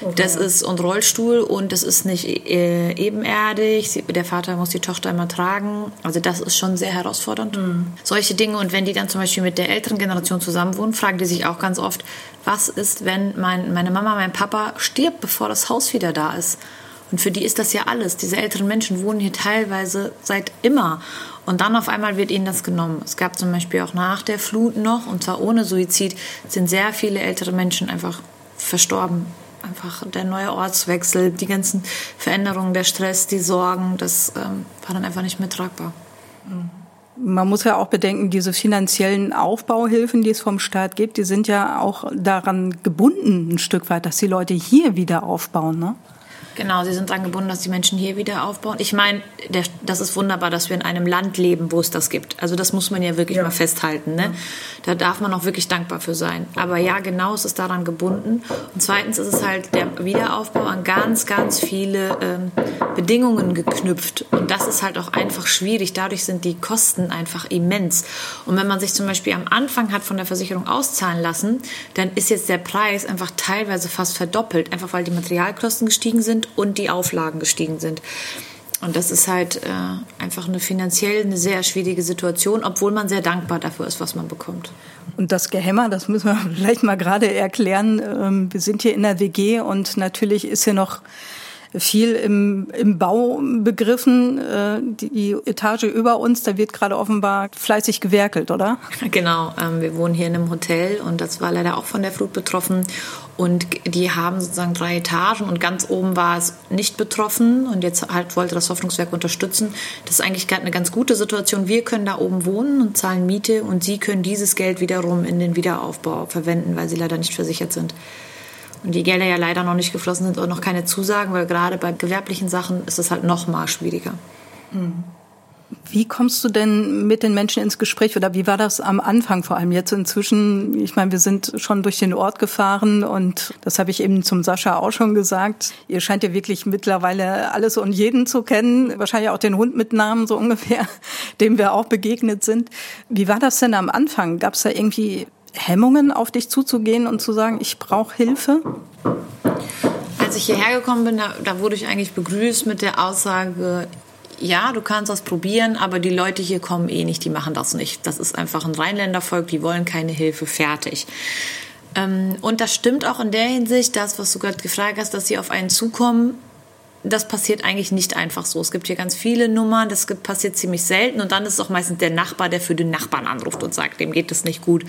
D: Okay. Das ist und Rollstuhl und das ist nicht äh, ebenerdig. Der Vater muss die Tochter immer tragen. Also das ist schon sehr herausfordernd. Mhm. Solche Dinge und wenn die dann zum Beispiel mit der älteren Generation zusammen wohnen, fragen die sich auch ganz oft, was ist, wenn mein, meine Mama, mein Papa stirbt, bevor das Haus wieder da ist? Und für die ist das ja alles. Diese älteren Menschen wohnen hier teilweise seit immer. Und dann auf einmal wird ihnen das genommen. Es gab zum Beispiel auch nach der Flut noch, und zwar ohne Suizid, sind sehr viele ältere Menschen einfach verstorben. Einfach der neue Ortswechsel, die ganzen Veränderungen, der Stress, die Sorgen, das ähm, war dann einfach nicht mehr tragbar.
B: Man muss ja auch bedenken, diese finanziellen Aufbauhilfen, die es vom Staat gibt, die sind ja auch daran gebunden, ein Stück weit, dass die Leute hier wieder aufbauen. Ne?
D: Genau, sie sind daran gebunden, dass die Menschen hier wieder aufbauen. Ich meine, das ist wunderbar, dass wir in einem Land leben, wo es das gibt. Also das muss man ja wirklich ja. mal festhalten. Ne? Da darf man auch wirklich dankbar für sein. Aber ja, genau, es ist daran gebunden. Und zweitens ist es halt der Wiederaufbau an ganz, ganz viele ähm, Bedingungen geknüpft. Und das ist halt auch einfach schwierig. Dadurch sind die Kosten einfach immens. Und wenn man sich zum Beispiel am Anfang hat von der Versicherung auszahlen lassen, dann ist jetzt der Preis einfach teilweise fast verdoppelt, einfach weil die Materialkosten gestiegen sind und die Auflagen gestiegen sind. Und das ist halt äh, einfach eine finanziell eine sehr schwierige Situation, obwohl man sehr dankbar dafür ist, was man bekommt.
B: Und das Gehämmer, das müssen wir vielleicht mal gerade erklären. Ähm, wir sind hier in der WG und natürlich ist hier noch viel im, im Bau begriffen. Äh, die Etage über uns, da wird gerade offenbar fleißig gewerkelt, oder?
D: Genau, ähm, wir wohnen hier in einem Hotel und das war leider auch von der Flut betroffen. Und die haben sozusagen drei Etagen und ganz oben war es nicht betroffen und jetzt halt wollte das Hoffnungswerk unterstützen. Das ist eigentlich gerade eine ganz gute Situation. Wir können da oben wohnen und zahlen Miete und sie können dieses Geld wiederum in den Wiederaufbau verwenden, weil sie leider nicht versichert sind und die Gelder ja leider noch nicht geflossen sind und noch keine Zusagen, weil gerade bei gewerblichen Sachen ist es halt noch mal schwieriger.
B: Hm. Wie kommst du denn mit den Menschen ins Gespräch oder wie war das am Anfang vor allem jetzt inzwischen? Ich meine, wir sind schon durch den Ort gefahren und das habe ich eben zum Sascha auch schon gesagt. Ihr scheint ja wirklich mittlerweile alles und jeden zu kennen, wahrscheinlich auch den Hund mit Namen so ungefähr, dem wir auch begegnet sind. Wie war das denn am Anfang? Gab es da irgendwie Hemmungen, auf dich zuzugehen und zu sagen, ich brauche Hilfe?
D: Als ich hierher gekommen bin, da, da wurde ich eigentlich begrüßt mit der Aussage, ja, du kannst das probieren, aber die Leute hier kommen eh nicht, die machen das nicht. Das ist einfach ein Rheinländervolk, die wollen keine Hilfe, fertig. Ähm, und das stimmt auch in der Hinsicht, das, was du gerade gefragt hast, dass sie auf einen zukommen, das passiert eigentlich nicht einfach so. Es gibt hier ganz viele Nummern, das passiert ziemlich selten und dann ist es auch meistens der Nachbar, der für den Nachbarn anruft und sagt, dem geht es nicht gut.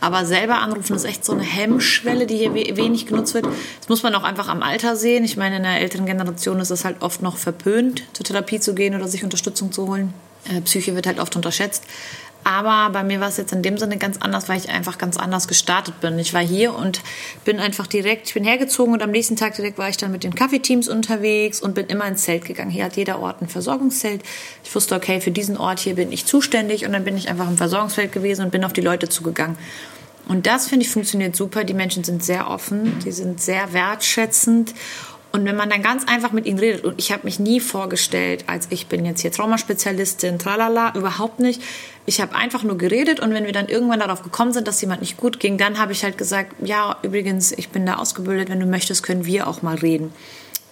D: Aber selber anrufen ist echt so eine Hemmschwelle, die hier wenig genutzt wird. Das muss man auch einfach am Alter sehen. Ich meine, in der älteren Generation ist es halt oft noch verpönt, zur Therapie zu gehen oder sich Unterstützung zu holen. Äh, Psyche wird halt oft unterschätzt. Aber bei mir war es jetzt in dem Sinne ganz anders, weil ich einfach ganz anders gestartet bin. Ich war hier und bin einfach direkt, ich bin hergezogen und am nächsten Tag direkt war ich dann mit den Kaffeeteams unterwegs und bin immer ins Zelt gegangen. Hier hat jeder Ort ein Versorgungszelt. Ich wusste, okay, für diesen Ort hier bin ich zuständig und dann bin ich einfach im Versorgungsfeld gewesen und bin auf die Leute zugegangen. Und das finde ich funktioniert super. Die Menschen sind sehr offen, die sind sehr wertschätzend und wenn man dann ganz einfach mit ihnen redet, und ich habe mich nie vorgestellt, als ich bin jetzt hier Traumaspezialistin, tralala, überhaupt nicht. Ich habe einfach nur geredet und wenn wir dann irgendwann darauf gekommen sind, dass jemand nicht gut ging, dann habe ich halt gesagt, ja, übrigens, ich bin da ausgebildet, wenn du möchtest, können wir auch mal reden.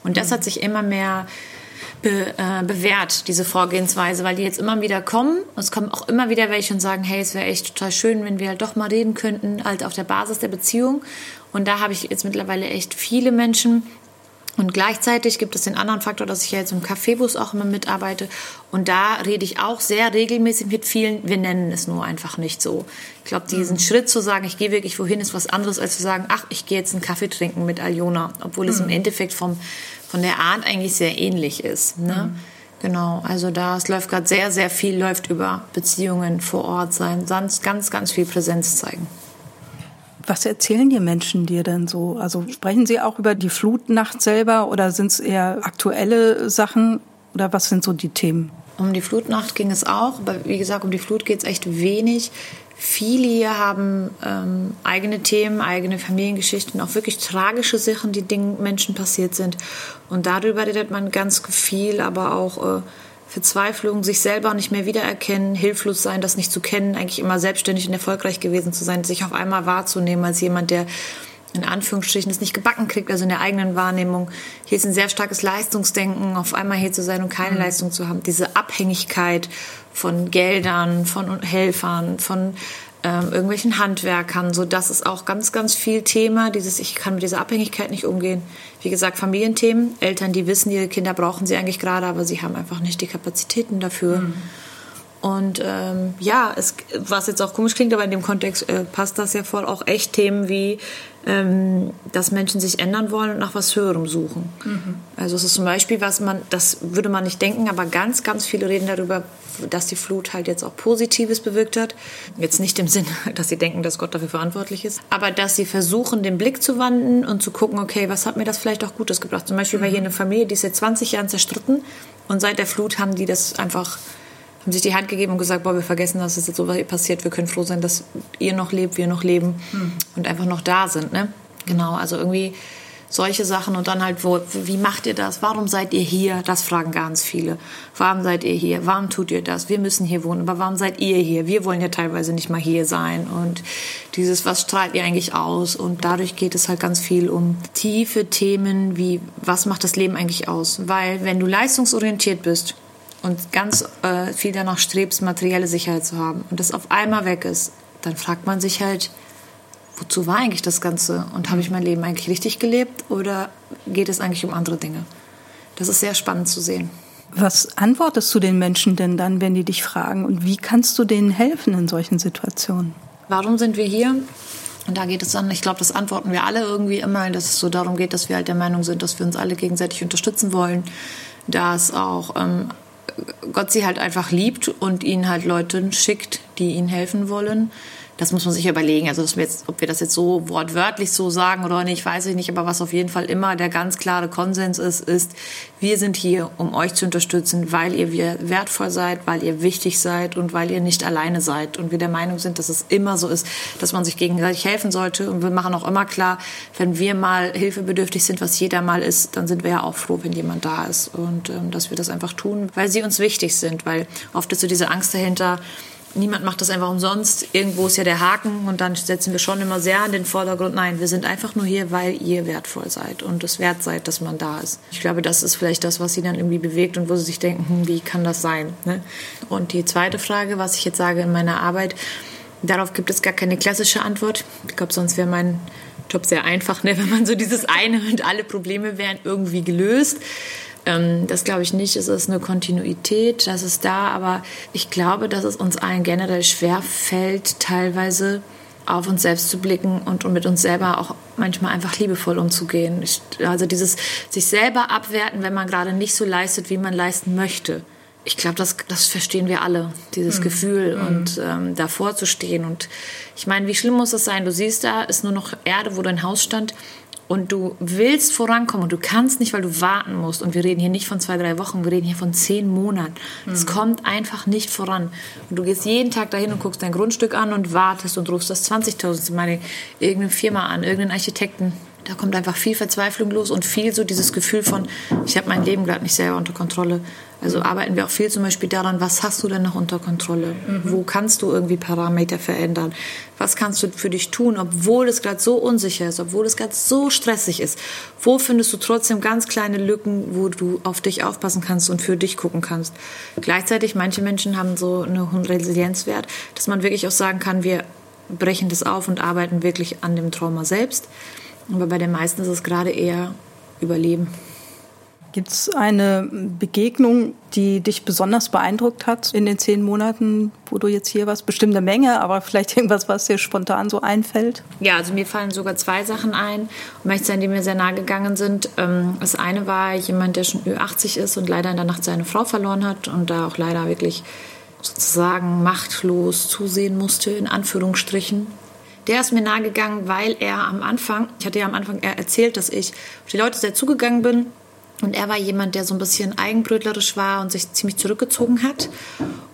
D: Und das hat sich immer mehr be, äh, bewährt, diese Vorgehensweise, weil die jetzt immer wieder kommen. Es kommen auch immer wieder welche und sagen, hey, es wäre echt total schön, wenn wir halt doch mal reden könnten, halt auf der Basis der Beziehung. Und da habe ich jetzt mittlerweile echt viele Menschen, und gleichzeitig gibt es den anderen Faktor, dass ich ja jetzt im Kaffeebus auch immer mitarbeite. Und da rede ich auch sehr regelmäßig mit vielen. Wir nennen es nur einfach nicht so. Ich glaube, diesen mhm. Schritt zu sagen, ich gehe wirklich wohin, ist was anderes, als zu sagen, ach, ich gehe jetzt einen Kaffee trinken mit Aljona. Obwohl mhm. es im mhm. Endeffekt vom, von der Art eigentlich sehr ähnlich ist. Ne? Mhm. Genau, also da es läuft gerade sehr, sehr viel, läuft über Beziehungen vor Ort sein, sonst ganz, ganz viel Präsenz zeigen.
B: Was erzählen die Menschen dir denn so? Also sprechen sie auch über die Flutnacht selber oder sind es eher aktuelle Sachen oder was sind so die Themen?
D: Um die Flutnacht ging es auch, aber wie gesagt, um die Flut geht es echt wenig. Viele hier haben ähm, eigene Themen, eigene Familiengeschichten, auch wirklich tragische Sachen, die Dingen Menschen passiert sind. Und darüber redet man ganz viel, aber auch äh, Verzweiflung, sich selber nicht mehr wiedererkennen, hilflos sein, das nicht zu kennen, eigentlich immer selbstständig und erfolgreich gewesen zu sein, sich auf einmal wahrzunehmen als jemand, der in Anführungsstrichen es nicht gebacken kriegt, also in der eigenen Wahrnehmung. Hier ist ein sehr starkes Leistungsdenken, auf einmal hier zu sein und keine mhm. Leistung zu haben. Diese Abhängigkeit von Geldern, von Helfern, von ähm, irgendwelchen Handwerkern. So, das ist auch ganz, ganz viel Thema. Dieses, ich kann mit dieser Abhängigkeit nicht umgehen. Wie gesagt, Familienthemen. Eltern, die wissen, ihre Kinder brauchen sie eigentlich gerade, aber sie haben einfach nicht die Kapazitäten dafür. Mhm. Und ähm, ja, es, was jetzt auch komisch klingt, aber in dem Kontext äh, passt das ja voll auch echt Themen wie, ähm, dass Menschen sich ändern wollen und nach was Höherem suchen. Mhm. Also es ist zum Beispiel, was man, das würde man nicht denken, aber ganz, ganz viele reden darüber, dass die Flut halt jetzt auch Positives bewirkt hat. Jetzt nicht im Sinne, dass sie denken, dass Gott dafür verantwortlich ist, aber dass sie versuchen, den Blick zu wandern und zu gucken, okay, was hat mir das vielleicht auch Gutes gebracht? Zum Beispiel mhm. war hier eine Familie, die ist seit 20 Jahren zerstritten und seit der Flut haben die das einfach haben sich die Hand gegeben und gesagt, boah, wir vergessen, dass es jetzt so was passiert. Wir können froh sein, dass ihr noch lebt, wir noch leben mhm. und einfach noch da sind. Ne? Genau, also irgendwie solche Sachen und dann halt, wo, wie macht ihr das? Warum seid ihr hier? Das fragen ganz viele. Warum seid ihr hier? Warum tut ihr das? Wir müssen hier wohnen, aber warum seid ihr hier? Wir wollen ja teilweise nicht mal hier sein und dieses, was strahlt ihr eigentlich aus? Und dadurch geht es halt ganz viel um tiefe Themen wie, was macht das Leben eigentlich aus? Weil wenn du leistungsorientiert bist und ganz äh, viel danach strebst, materielle Sicherheit zu haben und das auf einmal weg ist, dann fragt man sich halt, wozu war eigentlich das Ganze? Und habe ich mein Leben eigentlich richtig gelebt oder geht es eigentlich um andere Dinge? Das ist sehr spannend zu sehen.
B: Was antwortest du den Menschen denn dann, wenn die dich fragen? Und wie kannst du denen helfen in solchen Situationen?
D: Warum sind wir hier? Und da geht es dann, ich glaube, das antworten wir alle irgendwie immer, dass es so darum geht, dass wir halt der Meinung sind, dass wir uns alle gegenseitig unterstützen wollen, dass auch ähm, Gott sie halt einfach liebt und ihnen halt Leute schickt, die ihnen helfen wollen das muss man sich überlegen. Also, wir jetzt, ob wir das jetzt so wortwörtlich so sagen oder nicht, weiß ich nicht. Aber was auf jeden Fall immer der ganz klare Konsens ist, ist, wir sind hier, um euch zu unterstützen, weil ihr wertvoll seid, weil ihr wichtig seid und weil ihr nicht alleine seid. Und wir der Meinung sind, dass es immer so ist, dass man sich gegenseitig helfen sollte. Und wir machen auch immer klar, wenn wir mal hilfebedürftig sind, was jeder mal ist, dann sind wir ja auch froh, wenn jemand da ist. Und ähm, dass wir das einfach tun, weil sie uns wichtig sind. Weil oft ist so diese Angst dahinter, niemand macht das einfach umsonst. Irgendwo ist ja der Haken und dann setzen wir schon immer sehr in den Vordergrund. Nein, wir sind einfach nur hier, weil ihr wertvoll seid und es wert seid, dass man da ist. Ich glaube, das ist vielleicht das, was sie dann irgendwie bewegt und wo sie sich denken, hm, wie kann das sein? Ne? Und die zweite Frage, was ich jetzt sage in meiner Arbeit, darauf gibt es gar keine klassische Antwort. Ich glaube, sonst wäre mein Job sehr einfach, ne? wenn man so dieses eine und alle Probleme wären irgendwie gelöst. Ähm, das glaube ich nicht. Es ist eine Kontinuität, das ist da, aber ich glaube, dass es uns allen generell schwer fällt, teilweise auf uns selbst zu blicken und, und mit uns selber auch manchmal einfach liebevoll umzugehen. Ich, also dieses sich selber abwerten, wenn man gerade nicht so leistet, wie man leisten möchte. Ich glaube, das, das verstehen wir alle, dieses mhm. Gefühl mhm. und ähm, davor zu stehen. Und ich meine, wie schlimm muss es sein? Du siehst, da ist nur noch Erde, wo dein Haus stand und du willst vorankommen und du kannst nicht, weil du warten musst. Und wir reden hier nicht von zwei, drei Wochen, wir reden hier von zehn Monaten. Es mhm. kommt einfach nicht voran. Und du gehst jeden Tag dahin und guckst dein Grundstück an und wartest und rufst das 20.000 Mal irgendeine Firma an, irgendeinen Architekten da kommt einfach viel Verzweiflung los und viel so dieses Gefühl von, ich habe mein Leben gerade nicht selber unter Kontrolle. Also arbeiten wir auch viel zum Beispiel daran, was hast du denn noch unter Kontrolle? Mhm. Wo kannst du irgendwie Parameter verändern? Was kannst du für dich tun, obwohl es gerade so unsicher ist, obwohl es gerade so stressig ist? Wo findest du trotzdem ganz kleine Lücken, wo du auf dich aufpassen kannst und für dich gucken kannst? Gleichzeitig, manche Menschen haben so einen hohen Resilienzwert, dass man wirklich auch sagen kann, wir brechen das auf und arbeiten wirklich an dem Trauma selbst. Aber bei den meisten ist es gerade eher Überleben.
B: Gibt es eine Begegnung, die dich besonders beeindruckt hat in den zehn Monaten, wo du jetzt hier warst? Bestimmt eine Menge, aber vielleicht irgendwas, was dir spontan so einfällt?
D: Ja, also mir fallen sogar zwei Sachen ein, zu sein, die mir sehr nahe gegangen sind. Ähm, das eine war jemand, der schon Ü80 ist und leider in der Nacht seine Frau verloren hat und da auch leider wirklich sozusagen machtlos zusehen musste, in Anführungsstrichen der ist mir nahegegangen, weil er am Anfang, ich hatte ja am Anfang erzählt, dass ich auf die Leute sehr zugegangen bin. Und er war jemand, der so ein bisschen eigenbrötlerisch war und sich ziemlich zurückgezogen hat.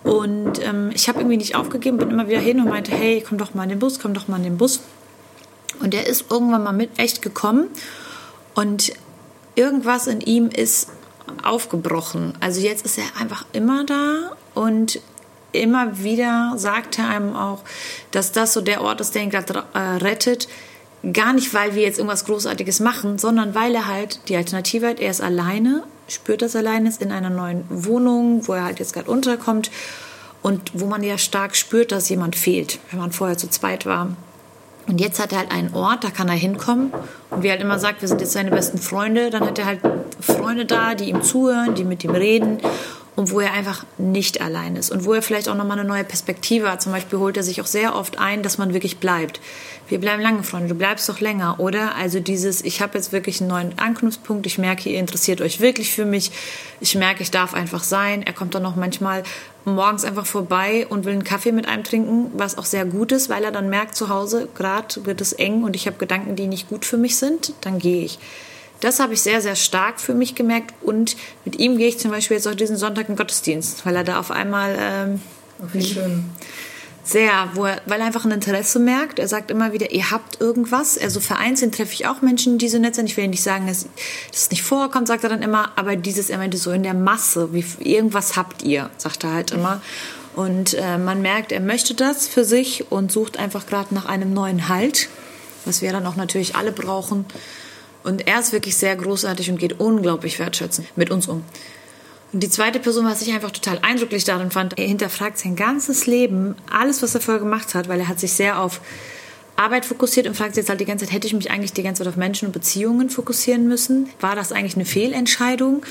D: Und ähm, ich habe irgendwie nicht aufgegeben, bin immer wieder hin und meinte, hey, komm doch mal in den Bus, komm doch mal in den Bus. Und er ist irgendwann mal mit echt gekommen. Und irgendwas in ihm ist aufgebrochen. Also jetzt ist er einfach immer da und immer wieder sagt er einem auch, dass das so der Ort ist, der ihn gerade äh, rettet. Gar nicht, weil wir jetzt irgendwas Großartiges machen, sondern weil er halt die Alternative hat. Er ist alleine, spürt das alleine, ist in einer neuen Wohnung, wo er halt jetzt gerade unterkommt und wo man ja stark spürt, dass jemand fehlt, wenn man vorher zu zweit war. Und jetzt hat er halt einen Ort, da kann er hinkommen. Und wie er halt immer sagt, wir sind jetzt seine besten Freunde, dann hat er halt Freunde da, die ihm zuhören, die mit ihm reden und wo er einfach nicht allein ist und wo er vielleicht auch nochmal eine neue Perspektive hat. Zum Beispiel holt er sich auch sehr oft ein, dass man wirklich bleibt. Wir bleiben lange Freunde, du bleibst doch länger, oder? Also dieses, ich habe jetzt wirklich einen neuen Anknüpfpunkt, ich merke, ihr interessiert euch wirklich für mich, ich merke, ich darf einfach sein. Er kommt dann noch manchmal morgens einfach vorbei und will einen Kaffee mit einem trinken, was auch sehr gut ist, weil er dann merkt, zu Hause gerade wird es eng und ich habe Gedanken, die nicht gut für mich sind, dann gehe ich. Das habe ich sehr, sehr stark für mich gemerkt. Und mit ihm gehe ich zum Beispiel jetzt auch diesen Sonntag in Gottesdienst, weil er da auf einmal ähm,
B: wie schön.
D: Sehr, wo er, weil er einfach ein Interesse merkt. Er sagt immer wieder, ihr habt irgendwas. Also vereinzelt treffe ich auch Menschen, die so nett sind. Ich will nicht sagen, dass das nicht vorkommt, sagt er dann immer. Aber dieses, er meinte so in der Masse, wie, irgendwas habt ihr, sagt er halt immer. Und äh, man merkt, er möchte das für sich und sucht einfach gerade nach einem neuen Halt, was wir dann auch natürlich alle brauchen. Und er ist wirklich sehr großartig und geht unglaublich wertschätzend mit uns um. Und die zweite Person, was ich einfach total eindrücklich darin fand, er hinterfragt sein ganzes Leben, alles, was er vorher gemacht hat, weil er hat sich sehr auf Arbeit fokussiert und fragt sich jetzt halt die ganze Zeit, hätte ich mich eigentlich die ganze Zeit auf Menschen und Beziehungen fokussieren müssen? War das eigentlich eine Fehlentscheidung?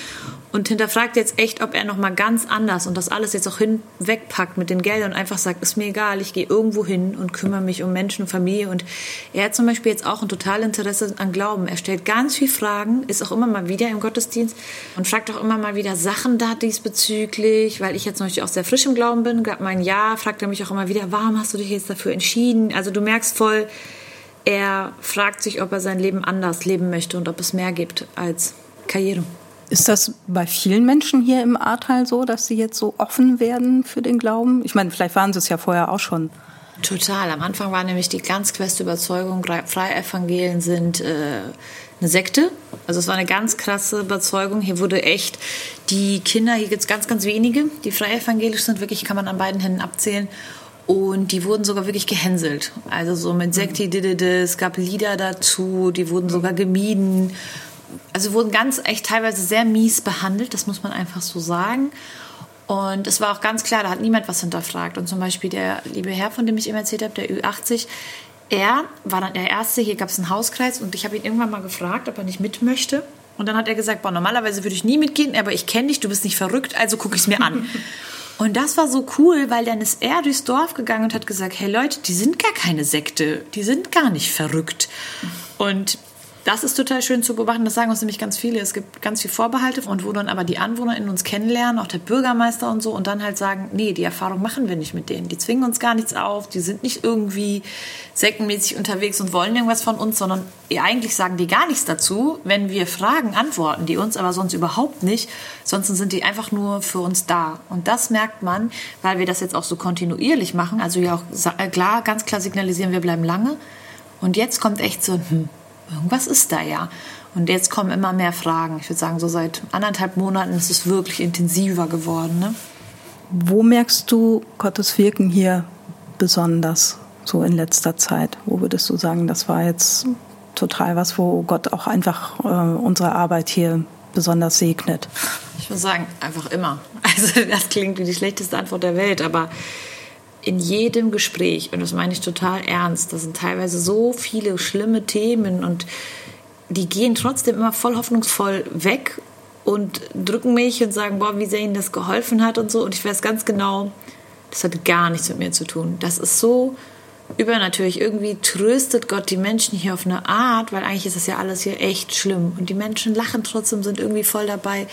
D: Und hinterfragt jetzt echt, ob er nochmal ganz anders und das alles jetzt auch hinwegpackt mit den Geldern und einfach sagt, ist mir egal, ich gehe irgendwo hin und kümmere mich um Menschen und Familie. Und er hat zum Beispiel jetzt auch ein total Interesse an Glauben. Er stellt ganz viele Fragen, ist auch immer mal wieder im Gottesdienst und fragt auch immer mal wieder Sachen da diesbezüglich, weil ich jetzt Beispiel auch sehr frisch im Glauben bin. Gerade mein Jahr fragt er mich auch immer wieder, warum hast du dich jetzt dafür entschieden? Also du merkst voll, er fragt sich, ob er sein Leben anders leben möchte und ob es mehr gibt als Karriere.
B: Ist das bei vielen Menschen hier im Ahrtal so, dass sie jetzt so offen werden für den Glauben? Ich meine, vielleicht waren sie es ja vorher auch schon.
D: Total. Am Anfang war nämlich die ganz feste Überzeugung, Freievangelien sind äh, eine Sekte. Also es war eine ganz krasse Überzeugung. Hier wurde echt die Kinder, hier gibt es ganz, ganz wenige, die freie sind. Wirklich kann man an beiden Händen abzählen. Und die wurden sogar wirklich gehänselt. Also so mit Sekti, es gab Lieder dazu, die wurden sogar gemieden also wurden ganz echt teilweise sehr mies behandelt, das muss man einfach so sagen. Und es war auch ganz klar, da hat niemand was hinterfragt. Und zum Beispiel der liebe Herr, von dem ich eben erzählt habe, der Ü80, er war dann der Erste, hier gab es einen Hauskreis und ich habe ihn irgendwann mal gefragt, ob er nicht mit möchte. Und dann hat er gesagt, boah, normalerweise würde ich nie mitgehen, aber ich kenne dich, du bist nicht verrückt, also gucke ich es mir an. und das war so cool, weil dann ist er durchs Dorf gegangen und hat gesagt, hey Leute, die sind gar keine Sekte, die sind gar nicht verrückt. Und das ist total schön zu beobachten. Das sagen uns nämlich ganz viele. Es gibt ganz viele Vorbehalte und wo dann aber die Anwohner in uns kennenlernen, auch der Bürgermeister und so, und dann halt sagen, nee, die Erfahrung machen wir nicht mit denen. Die zwingen uns gar nichts auf. Die sind nicht irgendwie sektenmäßig unterwegs und wollen irgendwas von uns, sondern eigentlich sagen die gar nichts dazu. Wenn wir fragen, antworten die uns, aber sonst überhaupt nicht. Sonst sind die einfach nur für uns da. Und das merkt man, weil wir das jetzt auch so kontinuierlich machen. Also ja auch äh, klar, ganz klar signalisieren, wir bleiben lange. Und jetzt kommt echt so, hm, irgendwas ist da ja. Und jetzt kommen immer mehr Fragen. Ich würde sagen, so seit anderthalb Monaten ist es wirklich intensiver geworden. Ne?
B: Wo merkst du Gottes Wirken hier besonders so in letzter Zeit? Wo würdest du sagen, das war jetzt total was, wo Gott auch einfach äh, unsere Arbeit hier besonders segnet?
D: Ich würde sagen, einfach immer. Also das klingt wie die schlechteste Antwort der Welt, aber in jedem Gespräch, und das meine ich total ernst, da sind teilweise so viele schlimme Themen und die gehen trotzdem immer voll hoffnungsvoll weg und drücken mich und sagen, boah, wie sehr ihnen das geholfen hat und so. Und ich weiß ganz genau, das hat gar nichts mit mir zu tun. Das ist so übernatürlich. Irgendwie tröstet Gott die Menschen hier auf eine Art, weil eigentlich ist das ja alles hier echt schlimm. Und die Menschen lachen trotzdem, sind irgendwie voll dabei.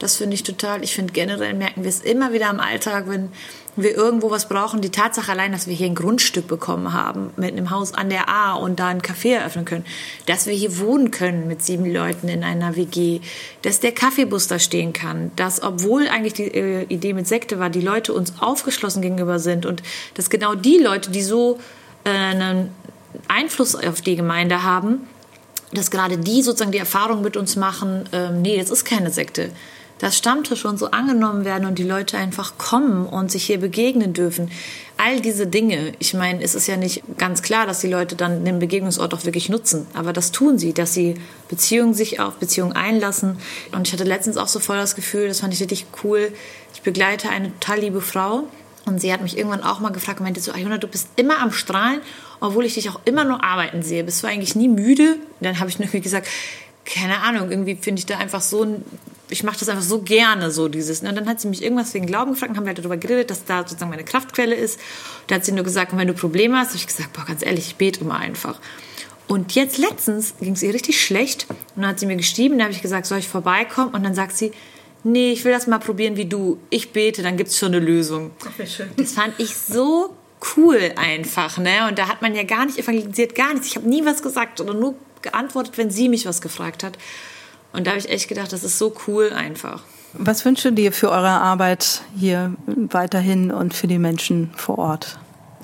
D: Das finde ich total. Ich finde generell merken wir es immer wieder im Alltag, wenn wir irgendwo was brauchen. Die Tatsache allein, dass wir hier ein Grundstück bekommen haben mit einem Haus an der A und da ein Café eröffnen können, dass wir hier wohnen können mit sieben Leuten in einer WG, dass der Kaffeebus da stehen kann, dass obwohl eigentlich die äh, Idee mit Sekte war, die Leute uns aufgeschlossen gegenüber sind und dass genau die Leute, die so äh, einen Einfluss auf die Gemeinde haben, dass gerade die sozusagen die Erfahrung mit uns machen, äh, nee, jetzt ist keine Sekte dass Stammtische und so angenommen werden und die Leute einfach kommen und sich hier begegnen dürfen. All diese Dinge. Ich meine, es ist ja nicht ganz klar, dass die Leute dann den Begegnungsort auch wirklich nutzen. Aber das tun sie, dass sie Beziehungen sich auf Beziehungen einlassen. Und ich hatte letztens auch so voll das Gefühl, das fand ich richtig cool. Ich begleite eine total liebe Frau. Und sie hat mich irgendwann auch mal gefragt und meinte so, Ayona, du bist immer am Strahlen, obwohl ich dich auch immer nur arbeiten sehe. Bist du eigentlich nie müde? dann habe ich nur gesagt, keine Ahnung, irgendwie finde ich da einfach so ein ich mache das einfach so gerne, so dieses. Ne? Und dann hat sie mich irgendwas wegen Glauben gefragt und haben wir halt darüber geredet, dass da sozusagen meine Kraftquelle ist. Da hat sie nur gesagt, wenn du Probleme hast, habe ich gesagt, boah, ganz ehrlich, ich bete immer einfach. Und jetzt letztens ging es ihr richtig schlecht und dann hat sie mir geschrieben, da habe ich gesagt, soll ich vorbeikommen? Und dann sagt sie, nee, ich will das mal probieren wie du. Ich bete, dann gibt es schon eine Lösung. Ach, schön. Das fand ich so cool einfach, ne? Und da hat man ja gar nicht evangelisiert, gar nichts. Ich habe nie was gesagt oder nur geantwortet, wenn sie mich was gefragt hat. Und da habe ich echt gedacht, das ist so cool einfach.
B: Was wünschst du dir für eure Arbeit hier weiterhin und für die Menschen vor Ort?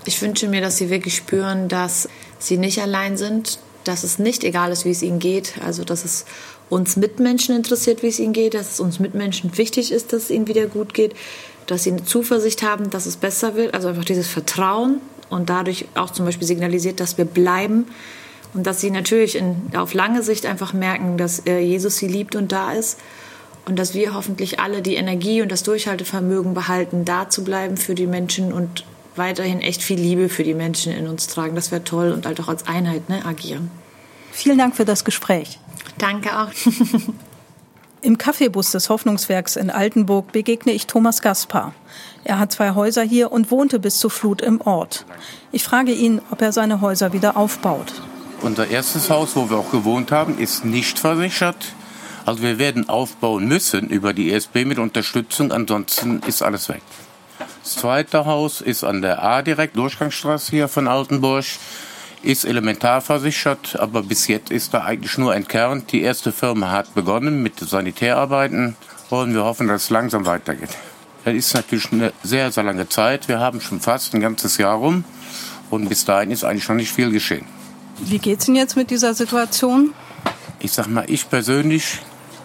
D: Ich wünsche mir, dass sie wirklich spüren, dass sie nicht allein sind, dass es nicht egal ist, wie es ihnen geht. Also, dass es uns Mitmenschen interessiert, wie es ihnen geht, dass es uns Mitmenschen wichtig ist, dass es ihnen wieder gut geht, dass sie eine Zuversicht haben, dass es besser wird. Also einfach dieses Vertrauen und dadurch auch zum Beispiel signalisiert, dass wir bleiben und dass sie natürlich in, auf lange Sicht einfach merken, dass äh, Jesus sie liebt und da ist und dass wir hoffentlich alle die Energie und das Durchhaltevermögen behalten, da zu bleiben für die Menschen und weiterhin echt viel Liebe für die Menschen in uns tragen. Das wäre toll und halt auch als Einheit ne, agieren.
B: Vielen Dank für das Gespräch.
D: Danke auch.
B: Im Kaffeebus des Hoffnungswerks in Altenburg begegne ich Thomas Gaspar. Er hat zwei Häuser hier und wohnte bis zur Flut im Ort. Ich frage ihn, ob er seine Häuser wieder aufbaut.
E: Unser erstes Haus, wo wir auch gewohnt haben, ist nicht versichert. Also wir werden aufbauen müssen über die ESB mit Unterstützung, ansonsten ist alles weg. Das zweite Haus ist an der A direkt, Durchgangsstraße hier von Altenburg, ist elementar versichert, aber bis jetzt ist da eigentlich nur entkernt. Die erste Firma hat begonnen mit Sanitärarbeiten und wir hoffen, dass es langsam weitergeht. Das ist natürlich eine sehr, sehr lange Zeit. Wir haben schon fast ein ganzes Jahr rum und bis dahin ist eigentlich noch nicht viel geschehen.
B: Wie geht es Ihnen jetzt mit dieser Situation?
E: Ich sag mal, ich persönlich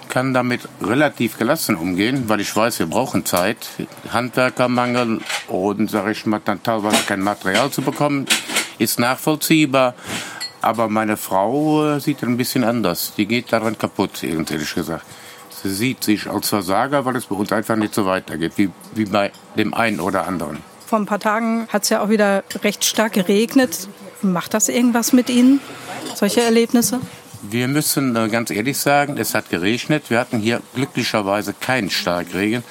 E: kann damit relativ gelassen umgehen, weil ich weiß, wir brauchen Zeit. Handwerkermangel und, sage ich mal, dann teilweise kein Material zu bekommen, ist nachvollziehbar. Aber meine Frau äh, sieht ein bisschen anders. Die geht daran kaputt, ehrlich gesagt. Sie sieht sich als Versager, weil es bei uns einfach nicht so weitergeht, wie, wie bei dem einen oder anderen.
B: Vor ein paar Tagen hat es ja auch wieder recht stark geregnet. Macht das irgendwas mit Ihnen, solche Erlebnisse?
E: Wir müssen äh, ganz ehrlich sagen, es hat geregnet. Wir hatten hier glücklicherweise keinen Starkregen.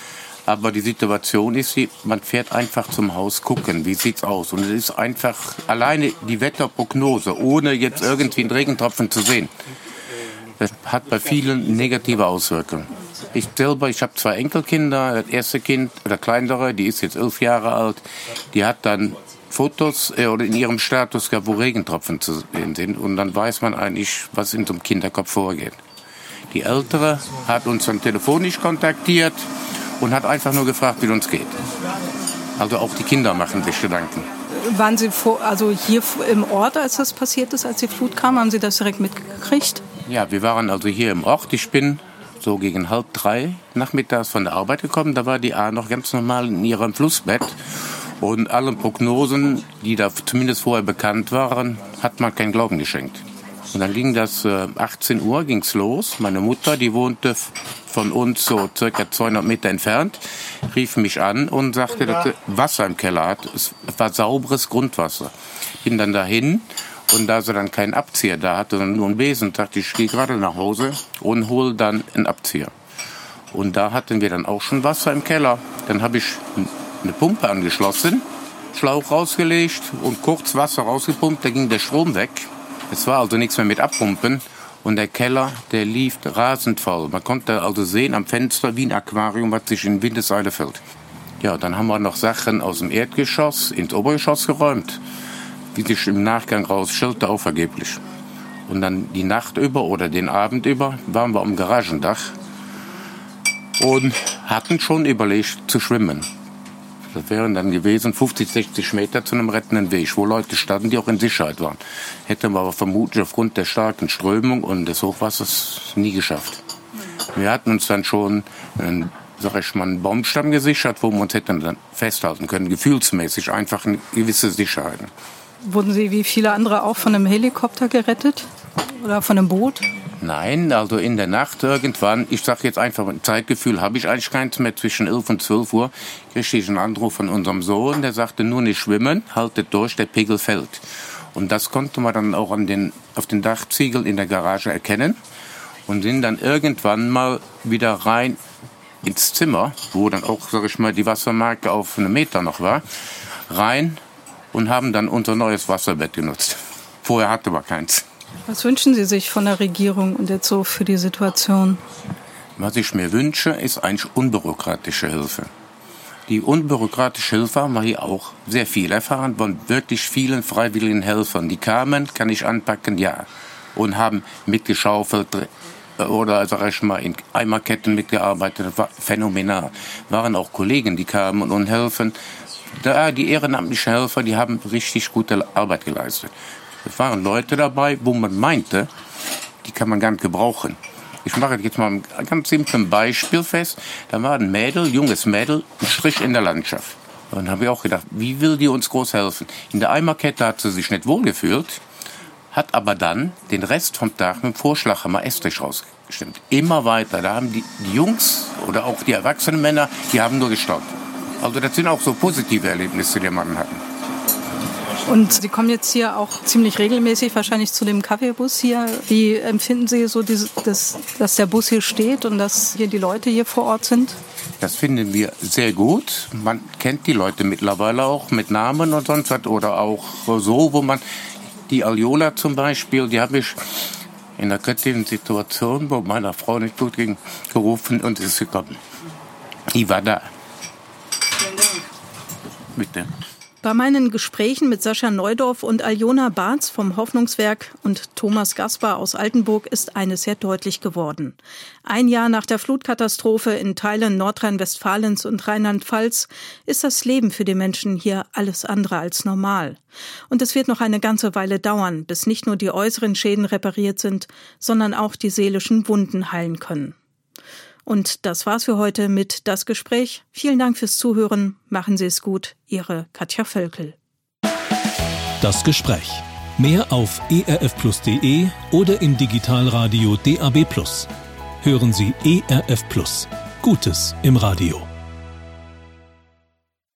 E: Aber die Situation ist, man fährt einfach zum Haus gucken, wie sieht's aus. Und es ist einfach alleine die Wetterprognose, ohne jetzt irgendwie einen Regentropfen zu sehen. Das hat bei vielen negative Auswirkungen. Ich selber, ich habe zwei Enkelkinder. Das erste Kind, der kleinere, die ist jetzt elf Jahre alt, die hat dann Fotos äh, oder in ihrem Status gehabt, wo Regentropfen zu sehen sind. Und dann weiß man eigentlich, was in so einem Kinderkopf vorgeht. Die Ältere hat uns dann telefonisch kontaktiert und hat einfach nur gefragt, wie es uns geht. Also auch die Kinder machen sich Gedanken.
B: Waren Sie vor, also hier im Ort, als das passiert ist, als die Flut kam, haben Sie das direkt mitgekriegt?
E: Ja, wir waren also hier im Ort. Ich bin so gegen halb drei nachmittags von der Arbeit gekommen. Da war die A noch ganz normal in ihrem Flussbett. Und alle Prognosen, die da zumindest vorher bekannt waren, hat man keinen Glauben geschenkt. Und dann ging das äh, 18 Uhr ging's los. Meine Mutter, die wohnte von uns so circa 200 Meter entfernt, rief mich an und sagte, dass sie Wasser im Keller hat. Es war sauberes Grundwasser. Bin dann dahin und da sie dann keinen Abzieher da hatte, sondern nur einen Besen, dachte ich, ich gehe gerade nach Hause und hole dann einen Abzieher. Und da hatten wir dann auch schon Wasser im Keller. Dann habe ich eine Pumpe angeschlossen, Schlauch rausgelegt und kurz Wasser rausgepumpt, da ging der Strom weg. Es war also nichts mehr mit Abpumpen. Und der Keller, der lief rasend voll. Man konnte also sehen am Fenster wie ein Aquarium, was sich in Windeseile füllt. Ja, dann haben wir noch Sachen aus dem Erdgeschoss ins Obergeschoss geräumt. Wie sich im Nachgang rausstellte, auch vergeblich. Und dann die Nacht über oder den Abend über waren wir am Garagendach und hatten schon überlegt zu schwimmen. Das wären dann gewesen 50, 60 Meter zu einem rettenden Weg, wo Leute standen, die auch in Sicherheit waren. Hätten wir aber vermutlich aufgrund der starken Strömung und des Hochwassers nie geschafft. Wir hatten uns dann schon einen, sag ich mal, einen Baumstamm gesichert, wo wir uns hätten dann festhalten können, gefühlsmäßig einfach eine gewisse Sicherheit.
B: Wurden Sie wie viele andere auch von einem Helikopter gerettet oder von einem Boot?
E: Nein, also in der Nacht irgendwann, ich sage jetzt einfach, ein Zeitgefühl habe ich eigentlich keins mehr, zwischen 11 und 12 Uhr kriegte ich einen Anruf von unserem Sohn, der sagte, nur nicht schwimmen, haltet durch, der Pegel fällt. Und das konnte man dann auch an den, auf den Dachziegeln in der Garage erkennen und sind dann irgendwann mal wieder rein ins Zimmer, wo dann auch, sage ich mal, die Wassermarke auf einen Meter noch war, rein und haben dann unser neues Wasserbett genutzt. Vorher hatte man keins.
B: Was wünschen Sie sich von der Regierung und jetzt so für die Situation?
E: Was ich mir wünsche, ist eigentlich unbürokratische Hilfe. Die unbürokratische Hilfe haben wir hier auch sehr viel erfahren von wirklich vielen freiwilligen Helfern. Die kamen, kann ich anpacken, ja. Und haben mitgeschaufelt oder, sag ich mal, in Eimerketten mitgearbeitet. Das war phänomenal. Waren auch Kollegen, die kamen und helfen da die ehrenamtlichen Helfer, die haben richtig gute Arbeit geleistet. Es waren Leute dabei, wo man meinte, die kann man gar nicht gebrauchen. Ich mache jetzt mal ein ganz simples Beispiel fest. Da war ein Mädel, junges Mädel, ein Strich in der Landschaft. Und dann habe ich auch gedacht, wie will die uns groß helfen? In der Eimerkette hat sie sich nicht wohlgefühlt, hat aber dann den Rest vom Tag mit dem Vorschlaghammer Estrich rausgestimmt. Immer weiter. Da haben die, die Jungs oder auch die erwachsenen Männer, die haben nur gestaunt. Also das sind auch so positive Erlebnisse, die man hatten.
B: Und Sie kommen jetzt hier auch ziemlich regelmäßig wahrscheinlich zu dem Kaffeebus hier. Wie empfinden Sie so, dieses, das, dass der Bus hier steht und dass hier die Leute hier vor Ort sind?
E: Das finden wir sehr gut. Man kennt die Leute mittlerweile auch mit Namen und sonst was oder auch so, wo man die Aliola zum Beispiel, die habe ich in der kritischen Situation, wo meiner Frau nicht gut ging, gerufen und ist gekommen. Die war da. Vielen Dank.
B: Bitte. Bei meinen Gesprächen mit Sascha Neudorf und Aljona Barz vom Hoffnungswerk und Thomas Gaspar aus Altenburg ist eines sehr deutlich geworden. Ein Jahr nach der Flutkatastrophe in Teilen Nordrhein-Westfalens und Rheinland-Pfalz ist das Leben für die Menschen hier alles andere als normal. Und es wird noch eine ganze Weile dauern, bis nicht nur die äußeren Schäden repariert sind, sondern auch die seelischen Wunden heilen können. Und das war's für heute mit Das Gespräch. Vielen Dank fürs Zuhören. Machen Sie es gut. Ihre Katja Völkel.
A: Das Gespräch. Mehr auf erfplus.de oder im Digitalradio DAB+. Hören Sie ERF. Gutes im Radio.